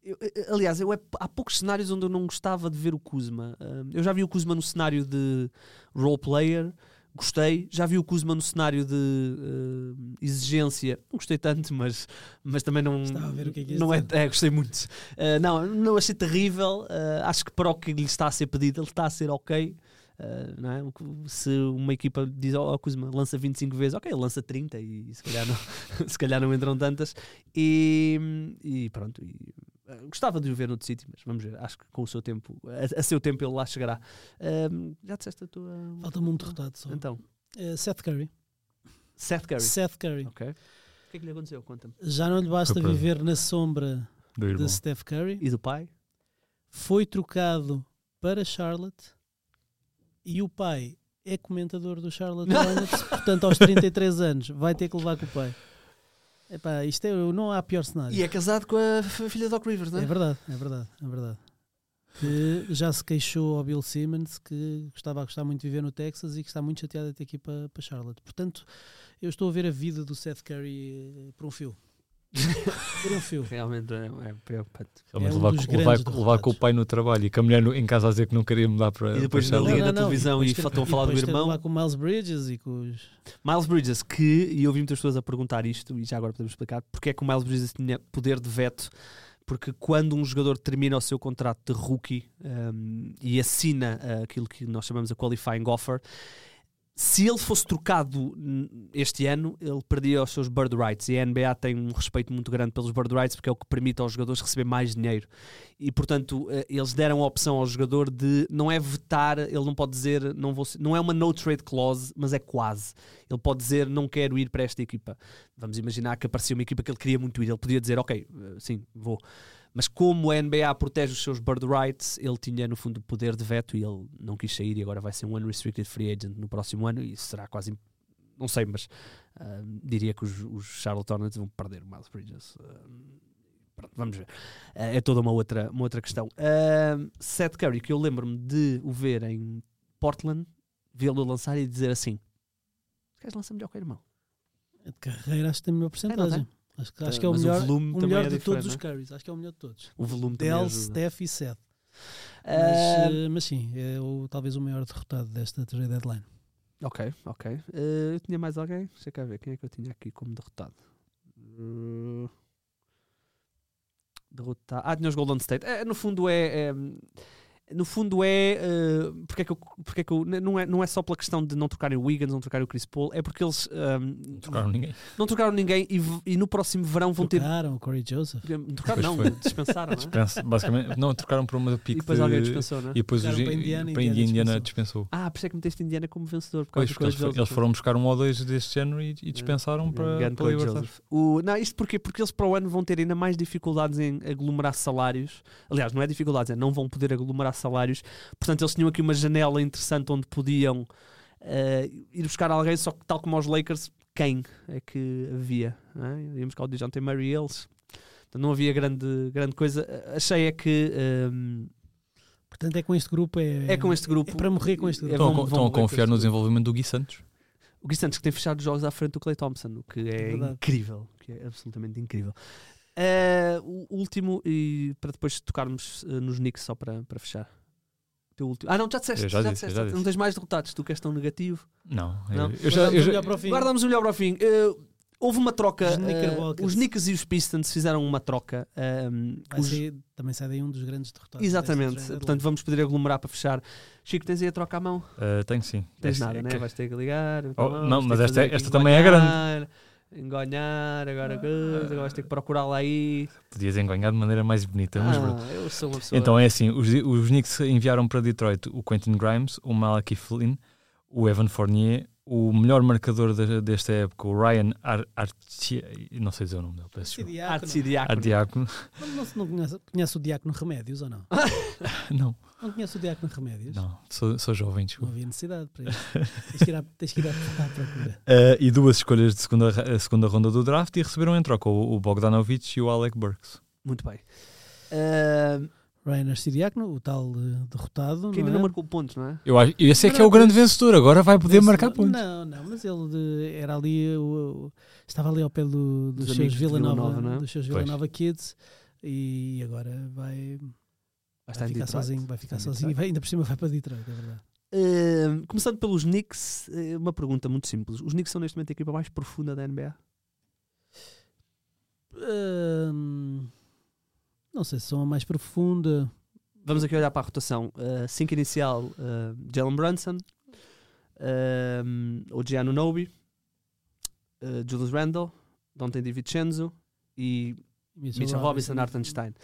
eu- eu- aliás, eu, é- há poucos cenários onde eu não gostava de ver o Kuzma. Um, eu já vi o Kuzma no cenário de role player, gostei. Já vi o Kuzma no cenário de uh, exigência, não gostei tanto, mas, mas também não. Estava a ver o que é que ias não é, é, gostei muito. Uh, não, não achei terrível. Uh, acho que para o que lhe está a ser pedido, ele está a ser ok. É? Se uma equipa diz, ó oh, Kuzma, lança 25 vezes, ok, lança 30 e se calhar não, se calhar não entram tantas. E, e pronto. e, gostava de o ver noutro sítio, mas vamos ver. Acho que com o seu tempo, a, a seu tempo, ele lá chegará. Um, já disseste a tua. Falta-me um derrotado só. Então, Eh, Seth Curry. Seth Curry. Seth Curry. Ok. O que é que lhe aconteceu? Conta-me. Já não lhe basta viver na sombra de Steph Curry. E do pai? Foi trocado para Charlotte e o pai é comentador do Charlotte Hornets, portanto aos 33 anos vai ter que levar com o pai. Epá, isto é, não há pior cenário. E é casado com a filha do Doc Rivers, não é? É verdade, é verdade, é verdade. que já se queixou ao Bill Simmons que estava a gostar muito de viver no Texas e que está muito chateado de ter aqui para, para Charlotte. Portanto, eu estou a ver a vida do Seth Curry eh, por um fio. Um fio. Realmente é, é preocupante. Realmente É um levar, com- levar, levar com o pai no trabalho e com a mulher no- em casa a dizer que não queria mudar para, E depois para na liga da televisão e depois estão a falar do irmão. lá com o Miles Bridges e com os. Miles Bridges, que, e eu ouvi muitas pessoas a perguntar isto, e já agora podemos explicar, porque é que o Miles Bridges tinha poder de veto. Porque quando um jogador termina o seu contrato de rookie um, e assina uh, aquilo que nós chamamos a qualifying offer, se ele fosse trocado este ano, ele perdia os seus bird rights. E a NBA tem um respeito muito grande pelos bird rights porque é o que permite aos jogadores receber mais dinheiro. E portanto, eh, eles deram a opção ao jogador de não é vetar, ele não pode dizer, não, vou, não é uma no trade clause, mas é quase. Ele pode dizer, não quero ir para esta equipa. Vamos imaginar que aparecia uma equipa que ele queria muito ir. Ele podia dizer, ok, eh, sim, vou. Mas como a NBA protege os seus bird rights, ele tinha no fundo o poder de veto e ele não quis sair e agora vai ser um unrestricted free agent no próximo ano e será quase, não sei, mas ah, diria que os, os Charlotte Hornets vão perder o Miles Bridges. Ah, pronto, vamos ver. Ah, é toda uma outra, uma outra questão. Uh, Seth Curry, que eu lembro-me de o ver em Portland, vê-lo lançar e dizer assim: "Este gajo lança melhor que o irmão. De carreira, acho que tem a melhor porcentagem. Acho, que- acho que é o Mas melhor, volume o também melhor é de todos os é? Currys. Acho que é o melhor de todos. O volume também Dell, ajuda. Steph e Seth. Mas, eh, mas sim, é o, talvez o maior derrotado desta trade deadline. Ok, ok. Eh, eu tinha mais alguém? Deixa cá ver. Quem é que eu tinha aqui como derrotado? Eh, derrotado. Ah, tinha os Golden State. É, no fundo é. é, no fundo é, eh, porque é que eu, porque é que eu- não, é, não é só pela questão de não trocarem o Wiggins, não trocarem o Chris Paul, é porque eles ehm, Não trocaram ninguém. não trocaram ninguém e, e no próximo verão vão ter. Trocaram o Corey Joseph. Trocaram, não, foi. dispensaram, é? Dispensa, basicamente, não, trocaram por uma E pique depois de- alguém dispensou, não é? E depois os, Trocaram para Indiana, para Indiana Indiana dispensou. dispensou. Ah, por isso é que meteste Indiana como vencedor. Por Pois, causa do porque eles, eles foram buscar um ou dois deste género e, e dispensaram para, Grande para Corey libertar. O, não, isto porquê? Porque eles para o ano vão ter ainda mais dificuldades em aglomerar salários. Aliás, não é dificuldades, é não vão poder aglomerar salários. Portanto, eles tinham aqui uma janela interessante onde podiam eh, ir buscar alguém, só que tal como aos Lakers, quem é que havia? Não é? Íamos buscar o DeJounte Murray e eles. Portanto, não havia grande, grande coisa. Achei é que ehm, Portanto, é com este grupo. É, é com este grupo. é para morrer com este grupo. É, Estão, a vão- co- vão estão a confiar no desenvolvimento do Gui Santos. O Gui Santos que tem fechado os jogos à frente do Clay Thompson, o que é Verdade. incrível, que é absolutamente incrível. Eh, o último, e para depois tocarmos eh, nos Knicks só para, para fechar. Teu último. Ah, não, já disseste. Eu já já disse, disseste, já não disse. tens mais derrotados, tu que és tão negativo. Não, Não? eu- eu já, Guardamos eu o já- melhor para o fim. Guardamos o melhor para o fim. Eh, houve uma troca. Os Knicks e os Pistons fizeram uma troca. ehm, Vai os- ser- também sai daí um dos grandes derrotados. Exatamente. Portanto, vamos poder aglomerar para fechar. Chico, tens aí a troca à mão? Eh, tenho sim. Tens Esta- nada, né? que- Vais ter que ligar. Oh, vamos não, mas esta- aqui esta também é grande. Engonhar, Engonhar, agora coisa, agora vais ter que procurá-la aí. Podias enganhar de maneira mais bonita. mas pronto. Ah, eu sou uma pessoa. Então é assim: os, os Knicks enviaram para Detroit o Quentin Grimes, o Malachi Flynn, o Evan Fournier, o melhor marcador de- desta época, o Ryan Ar não sei dizer o nome dele, peço Esse desculpa. diácono. Arte diácono. Ardiácono. Não, não, não conhece, conhece o Diácono Remédios ou não? Não, Não conhece o Diácono Remédios? não, sou, sou jovem, Não desculpa. havia necessidade para isso. tens que ir à, tens que ir à, à procura. Eh, e duas escolhas de segunda, segunda ronda do draft e receberam em troca o, o Bogdanovich e o Alec Burks. Muito bem. Ah, Ryan Arcidiácono, o tal eh, derrotado. que ainda não não é? marcou pontos, não é? Eu acho, esse é Não, que é o não, grande vencedor, agora vai poder marcar pontos. Não, não, mas ele de- era ali, o- o- estava ali ao pé do- dos Dos seus Vila Nova, Nova, não é? dos seus Pois. Vila Nova Kids e agora vai, Vai vai ficar sozinho, vai ficar sozinho e vai, ainda por cima vai para Detroit, é verdade. Ah, começando pelos Knicks, eh, uma pergunta muito simples. Os Knicks são neste momento a equipa mais profunda da NBA? Hum, não sei se são a mais profunda. Vamos aqui olhar para a rotação. 5 inicial, uh, Jalen Brunson, um, o Gianno Nobi, uh, Julius Randle, Dante DiVincenzo e Mitchell Robinson, Artenstein.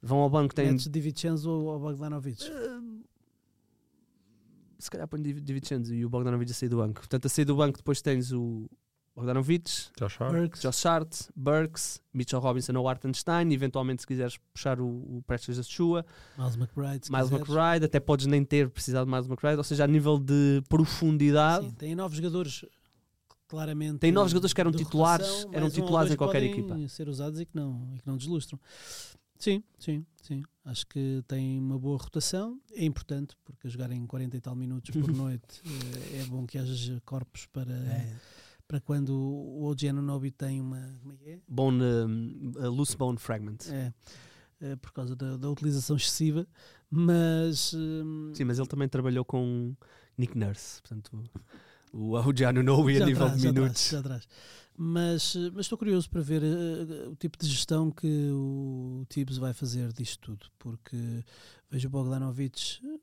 Vão ao banco, tem. Metes DiVincenzo ou Bogdanovic? Uh, se calhar põe Div- DiVincenzo e o Bogdanovic a sair do banco. Portanto, a sair do banco depois tens o Bogdanovic, Josh Hart. Burks, Josh Hart, Burks, Mitchell Robinson ou Artenstein. Eventualmente, se quiseres puxar o, o Prestes da Chua, Miles McBride. Miles quiseres. McBride, até podes nem ter precisado de Miles McBride, ou seja, a nível de profundidade, Sim, tem novos jogadores claramente. Tem novos jogadores que eram titulares, rotação, eram um titulares dois em qualquer podem equipa. ser usados e que não, e que não deslustram. Sim, sim, sim. Acho que tem uma boa rotação. É importante, porque a jogar em 40 e tal minutos por noite eh, é bom que haja corpos para, para quando o OG Anunobi tem uma. Como é que é? Bone, um, loose bone fragment. É, é, por causa da, da utilização excessiva, mas hum, Sim, mas ele também trabalhou com Nick Nurse, portanto, o OG Anunobi a nível de minutos. já traz. Mas, mas estou curioso para ver eh, o tipo de gestão que o Tibbs vai fazer disto tudo, porque vejo o Bogdanovic eh,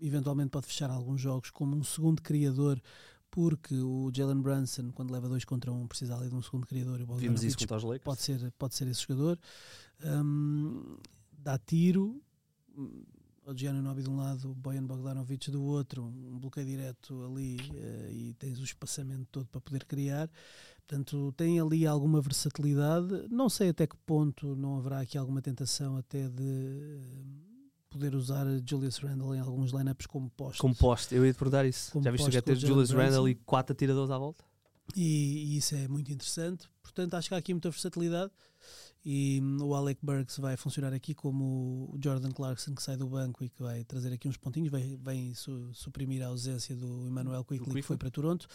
eventualmente pode fechar alguns jogos como um segundo criador, porque o Jalen Brunson, quando leva dois contra um, precisa ali de um segundo criador. E o Vimos isso contra os Lakers. pode ser, pode ser esse jogador. Hum, dá tiro. hum, O Gianni Nobi de um lado, o Bojan Bogdanovic do outro, um bloqueio direto ali eh, e tens o espaçamento todo para poder criar. Portanto, tem ali alguma versatilidade. Não sei até que ponto não haverá aqui alguma tentação até de eh, poder usar Julius Randle em alguns lineups como poste. Como poste, eu ia te perguntar isso. Como Já viste que o ter Julius Randle e quatro atiradores à volta? E, e isso é muito interessante. Portanto, acho que há aqui muita versatilidade. E hum, o Alec Burks vai funcionar aqui como o Jordan Clarkson que sai do banco e que vai trazer aqui uns pontinhos, vai, vai su- suprimir a ausência do Emmanuel Quickly que foi para Toronto.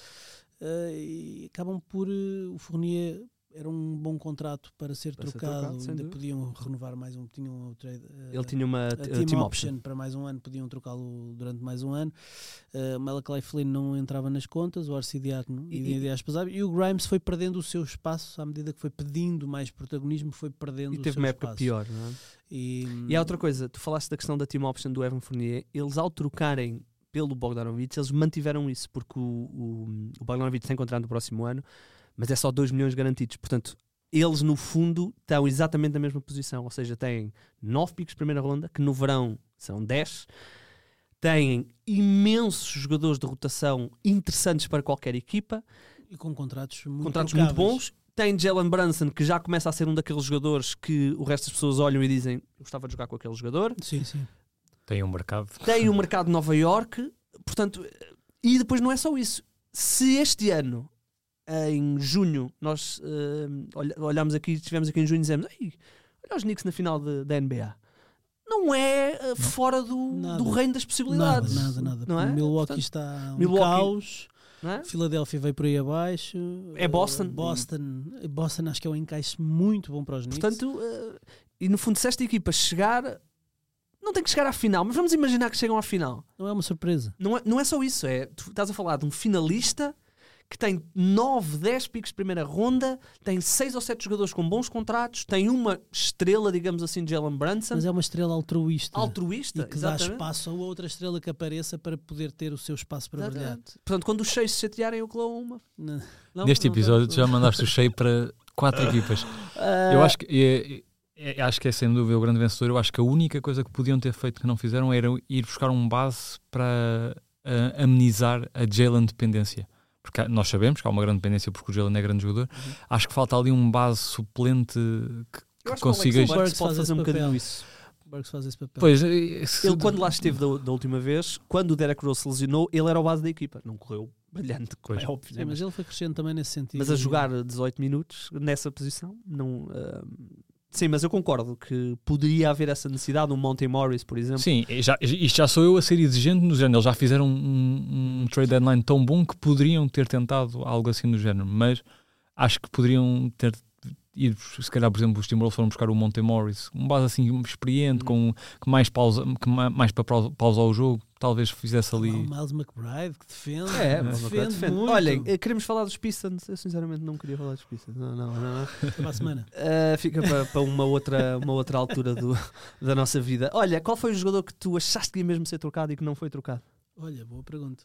Eh, e acabam por eh, o Fournier era um bom contrato para ser Para ser trocado, trocado, sem ainda podiam renovar mais um, tinham trade. eh, Ele tinha uma a team, team, option. option. para mais um ano, podiam trocá-lo durante mais um ano. Uh, Malachi Flynn não entrava nas contas, o Arcidiacono E- e, e- e, o Grimes foi perdendo o seu espaço à medida que foi pedindo mais protagonismo, foi perdendo E teve uma época espaço. pior, não é? E, E há outra coisa, tu falaste da questão da team option do Evan Fournier, eles ao trocarem pelo Bogdanovic, eles mantiveram isso, porque o, o, o Bogdanovic tem contrato no próximo ano, mas é só 2 milhões garantidos. Portanto, eles no fundo estão exatamente na mesma posição, ou seja, têm 9 picos de primeira ronda, que no verão são 10, têm imensos jogadores de rotação interessantes para qualquer equipa, e com contratos muito contratos muito bons. Tem Jalen Brunson, que já começa a ser um daqueles jogadores que o resto das pessoas olham e dizem: Eu gostava de jogar com aquele jogador. Sim, sim. Tem um mercado. Tem o mercado de Nova York, portanto, e depois não é só isso. Se este ano, em junho, nós eh, olha- olhamos aqui, estivemos aqui em junho e dizemos: olha os Knicks na final de- da NBA. Não é eh, fora do, Nada. do reino das Nada, possibilidades. nada, nada. Não é? Milwaukee Portanto, está um Milwaukee- caos. é? Filadélfia veio por aí abaixo. É Boston. Uh, Boston, Boston acho que é um encaixe muito bom para os Knicks. Portanto, eh, e no fundo, se esta equipa chegar, não tem que chegar à final, mas vamos imaginar que chegam à final. não é uma surpresa. Não é, não é só isso, é tu estás a falar de um finalista que tem 9, 10 picos de primeira ronda, tem 6 ou 7 jogadores com bons contratos, tem uma estrela, digamos assim, de Jalen Brunson, Mas é uma estrela altruísta. altruísta, e que dá exatamente. espaço a outra estrela que apareça para poder ter o seu espaço para brilhar. Exatamente. Portanto, quando os 6 se chatearem, eu Oklahoma. Não. Não, Neste não episódio já mandaste o cheio para quatro equipas. Ah, Eu acho que é, é- acho que é sem dúvida o grande vencedor. Eu acho que a única coisa que podiam ter feito que não fizeram era ir buscar um base para ah, amenizar a Jalen dependência. Porque nós sabemos que há uma grande dependência porque o Jalen é grande jogador. Acho que falta ali um base suplente que, que acho que o consiga. Burks pode faz fazer um bocadinho isso. Burks faz esse papel. Pois, eh, se- Ele, quando lá esteve da, da última vez, quando o Derek Rose se lesionou, ele era o base da equipa. Não correu brilhante, como Pois. é óbvio. Sim, né? mas ele foi crescendo também nesse sentido. Mas a jogar 18 minutos nessa posição, não. ah, sim, mas eu concordo que poderia haver essa necessidade. Um Monte Morris, por exemplo. Sim, já, isto já sou eu a ser exigente no género. Eles já fizeram um, um trade deadline tão bom que poderiam ter tentado algo assim no género, mas acho que poderiam ter ido, se calhar, por exemplo, os Timberwolves foram buscar o Monte Morris, um base assim experiente, Hum. com que mais, pausa, que ma- mais para pausa- pausar o jogo, talvez fizesse Lá o ali. Miles McBride que defende. É, defende, defende. muito. Olhem, eh, queremos falar dos Pistons. Eu sinceramente não queria falar dos Pistons. Não, não, não. para a semana. Ah, fica para, para uma, outra, uma outra altura do- da nossa vida. Olha, qual foi o jogador que tu achaste que ia mesmo ser trocado e que não foi trocado? Olha, boa pergunta.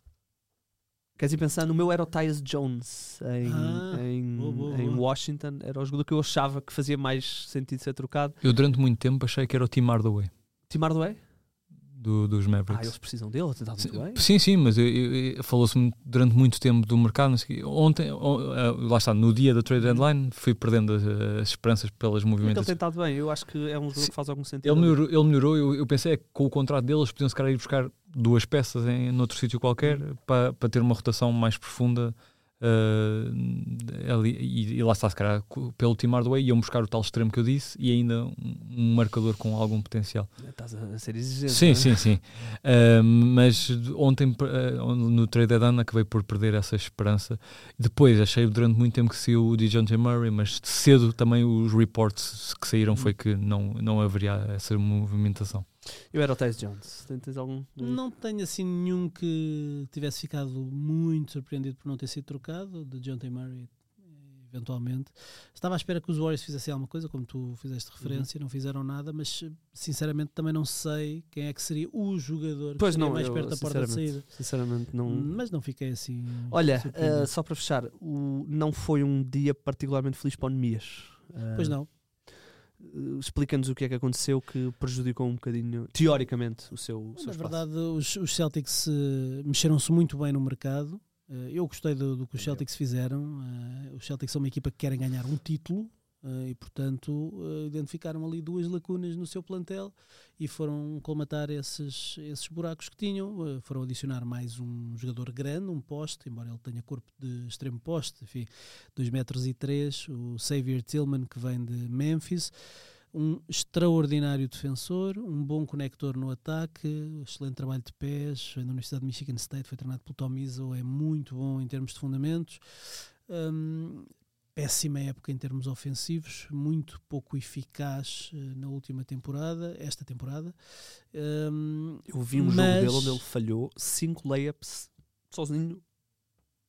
Queres ir pensar? No meu era o Tyus Jones em, Ah, em, boa, boa, em boa. Washington. Era o jogador que eu achava que fazia mais sentido ser trocado. Eu, durante muito tempo, achei que era o Tim Hardaway Tim Hardaway? Do, dos Ah, Mavericks. eles precisam dele, está muito bem. Sim, sim, mas falou-se durante muito tempo do mercado. Ontem, o- eh, lá está, no dia da trade deadline, fui perdendo as, as esperanças pelas Ele tem estado bem. Eu acho que é um jogador Sim. que faz algum sentido. Ele melhorou, ele melhorou eu, eu pensei é que com o contrato deles podiam se calhar ir buscar duas peças em noutro sítio qualquer Uhum. para, para ter uma rotação mais profunda Uh, ali, e, e, lá está, se calhar, pelo Team Hardway iam buscar o tal extremo que eu disse e ainda um, um marcador com algum potencial. Estás a ser exigente. Sim, é? sim, sim. Uh, mas ontem, uh, no trade deadline, acabei por perder essa esperança. Depois achei durante muito tempo que saiu o DeJounte Murray, mas cedo também os reports que saíram foi que não, não haveria essa movimentação. Eu era o Tyus Jones. Tens algum? Não tenho assim nenhum que tivesse ficado muito surpreendido por não ter sido trocado, de John T. Murray, eventualmente. Estava à espera que os Warriors fizessem alguma coisa, como tu fizeste referência, uhum. não fizeram nada, mas sinceramente também não sei quem é que seria o jogador pois que não, mais eu, perto da porta de saída. Sinceramente, não. Mas não fiquei assim. Olha, uh, só para fechar, o, não foi um dia particularmente feliz para o Nemias. Uh, pois não. Eh, explica-nos o que é que aconteceu que prejudicou um bocadinho, teoricamente, o seu, o seu Na verdade, os, os Celtics uh, mexeram-se muito bem no mercado. Uh, eu gostei do, do, que os Celtics fizeram. Uh, os Celtics são uma equipa que querem ganhar um título e, portanto, identificaram ali duas lacunas no seu plantel e foram colmatar esses, esses buracos que tinham. foram adicionar mais um jogador grande, um poste, embora ele tenha corpo de extremo poste, enfim, 2 metros e 3, o Xavier Tillman, que vem de Memphis um extraordinário defensor, um bom conector no ataque, excelente trabalho de pés, na Universidade de Michigan State, foi treinado pelo Tom Izzo, é muito bom em termos de fundamentos. Um, péssima época em termos ofensivos, muito pouco eficaz uh, na última temporada, esta temporada. Um, Eu vi um mas... jogo dele onde ele falhou 5 layups sozinho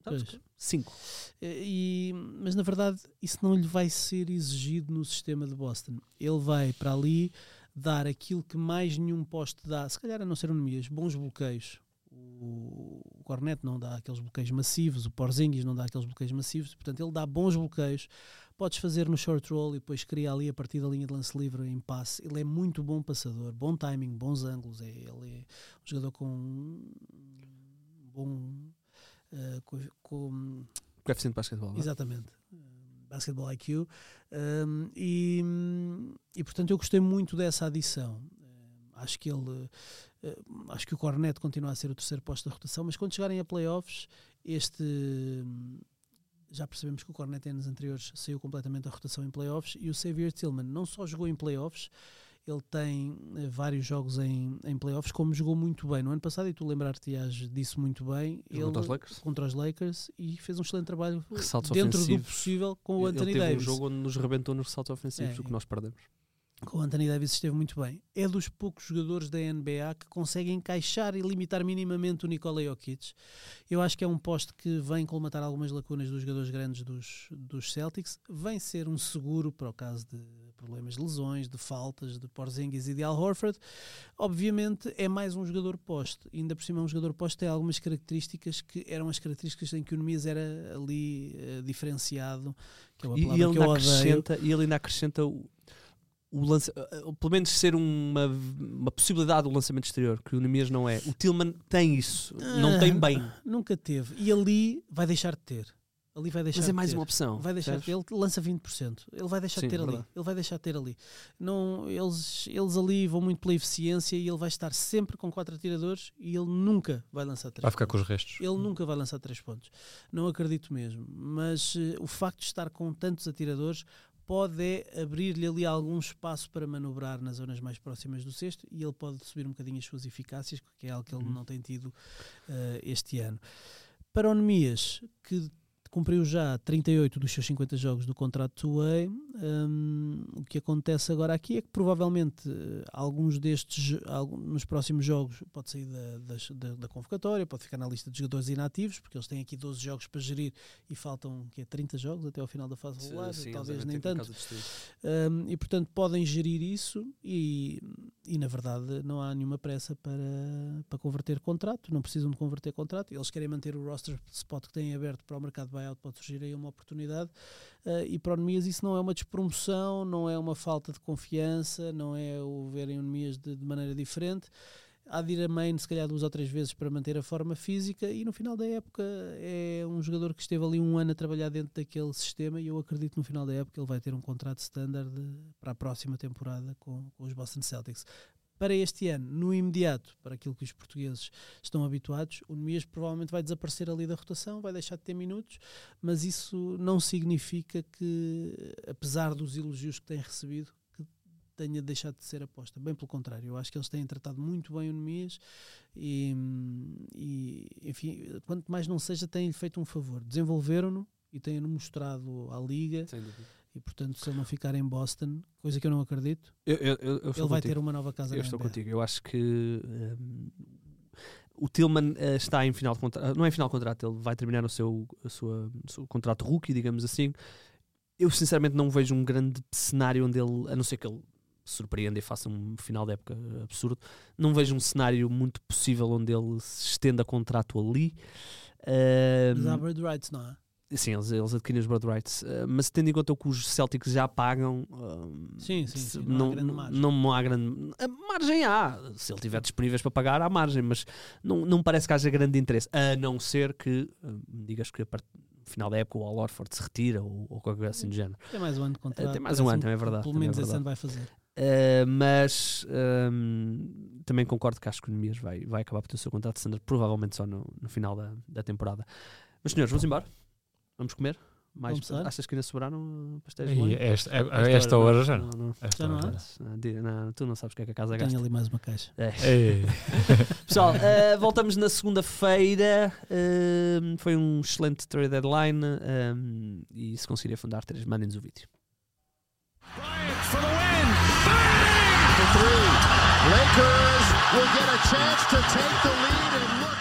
Pois. Cinco. E, mas na verdade isso não lhe vai ser exigido no sistema de Boston. Ele vai para ali dar aquilo que mais nenhum poste dá, se calhar a não ser Nemias, bons bloqueios. O, Cornet não dá aqueles bloqueios massivos, o Porzingis não dá aqueles bloqueios massivos, portanto ele dá bons bloqueios. Podes fazer no short roll e depois cria ali a partir da linha de lance livre em passe. Ele é muito bom passador, bom timing, bons ângulos. É, ele é um jogador com um bom uh, com, com coeficiente de basquetebol. É? Exatamente. Basketball IQ. Um, e, e portanto eu gostei muito dessa adição. Uh, acho que ele. Acho que o Cornet continua a ser o terceiro posto da rotação, mas quando chegarem a playoffs, este. já percebemos que o Cornet em anos anteriores saiu completamente da rotação em playoffs e o Xavier Tillman não só jogou em playoffs, ele tem eh, vários jogos em, em playoffs, como jogou muito bem no ano passado, e tu lembrar-te-ás disso muito bem. Ele, contra os Lakers. Contra os Lakers e fez um excelente trabalho ressaltos dentro ofensivos. do possível com o Anthony ele teve Davis. um jogo onde nos rebentou nos ressaltos ofensivos, é, o que nós perdemos com o Anthony Davis esteve muito bem. É dos poucos jogadores da NBA que conseguem encaixar e limitar minimamente o Nikola Jokic. Eu acho que é um poste que vem colmatar algumas lacunas dos jogadores grandes dos, dos Celtics. Vem ser um seguro para o caso de problemas de lesões, de faltas, de Porzingis e de Al Horford. Obviamente é mais um jogador poste. Ainda por cima um jogador poste tem algumas características que eram as características em que o Nemias era ali uh, diferenciado. Que é uma e, ele que eu e ele ainda acrescenta o o lance, eh, eh, pelo menos ser uma, uma possibilidade do lançamento exterior, que o Nemias não é. O Tillman tem isso, não tem bem. Ah, nunca teve. E ali vai deixar de ter. Ali vai deixar Mas é mais de uma opção. Vai deixar de ter. Ele lança 20%. Ele vai deixar Sim, de ter verdade. ali. Ele vai deixar de ter ali. Não, eles, eles ali vão muito pela eficiência e ele vai estar sempre com quatro atiradores e ele nunca vai lançar três Vai ficar pontos. com os restos. Ele nunca vai lançar três pontos. Não acredito mesmo. Mas uh, o facto de estar com tantos atiradores pode é abrir-lhe ali algum espaço para manobrar nas zonas mais próximas do cesto e ele pode subir um bocadinho as suas eficácias, que é algo que ele Uhum. não tem tido uh, este ano. Para o Nemias, que cumpriu já 38 dos seus 50 jogos do contrato two-way. Um, o que acontece agora aqui é que provavelmente uh, alguns destes, algum, nos próximos jogos, pode sair da, da, da, convocatória, pode ficar na lista de jogadores inativos, porque eles têm aqui 12 jogos para gerir e faltam que é, 30 jogos até ao final da fase regular, talvez nem tanto. Um, e portanto podem gerir isso e, e na verdade não há nenhuma pressa para, para converter contrato, não precisam de converter contrato, eles querem manter o roster spot que têm aberto para o mercado buyout, pode surgir aí uma oportunidade. Uh, e para o Nemias isso não é uma despromoção, não é uma falta de confiança, não é o verem o Nemias de, de maneira diferente há de ir a main se calhar duas ou três vezes para manter a forma física e no final da época é um jogador que esteve ali um ano a trabalhar dentro daquele sistema e eu acredito que no final da época ele vai ter um contrato standard para a próxima temporada com, com os Boston Celtics. para este ano, no imediato, para aquilo que os portugueses estão habituados, o Nemias provavelmente vai desaparecer ali da rotação, vai deixar de ter minutos, mas isso não significa que, apesar dos elogios que tem recebido, tenha deixado de ser aposta. Bem pelo contrário, eu acho que eles têm tratado muito bem o Nemias e, e, enfim, quanto mais não seja, têm-lhe feito um favor. Desenvolveram-no e têm-no mostrado à Liga. E portanto, se ele não ficar em Boston, coisa que eu não acredito, Eu, eu, eu, ele vai contigo. ter uma nova casa Eu estou NBA. contigo. Eu acho que hum, o Tillman eh, está em final de contrato. Não é em final de contrato, ele vai terminar o seu, a sua, o seu contrato rookie, digamos assim. Eu sinceramente não vejo um grande cenário onde ele, a não ser que ele surpreenda e faça um final de época absurdo, não vejo um cenário muito possível onde ele se estenda contrato ali. Mas há bird rights, não é? Sim, eles, eles adquirem os bird rights, eh, mas tendo em conta o que os Celtics já pagam, hum, Sim, sim, sim, não há grande margem. Não, não há grande a margem há, se ele tiver disponíveis para pagar, há margem, mas não, não parece que haja grande interesse, a não ser que me digas que a part- final da época o Al Horford se retira ou, ou qualquer coisa assim do género. Tem mais um ano de contrato. Tem mais um ano, parece-me também é verdade, Pelo também é menos esse ano vai fazer. Uh, mas hum, também concordo que acho que o Nemias vai, vai acabar por ter o seu contrato de Sandra, provavelmente só no, no final da, da temporada. Mas senhores, vamos embora? Vamos comer? Mais, Vamos achas que ainda sobraram pastéis de E Belém? esta, a, a Esta esta hora hora já não, não. não. Esta Já não hora já Não, tu não sabes o que é que a casa Tenho gasta. ali mais uma caixa. É. Pessoal, eh, voltamos na segunda-feira. eh, foi um excelente trade deadline. eh, e se conseguirem fundar três, mandem-nos o vídeo. For the win. For three. Lakers will get a chance to take the lead and look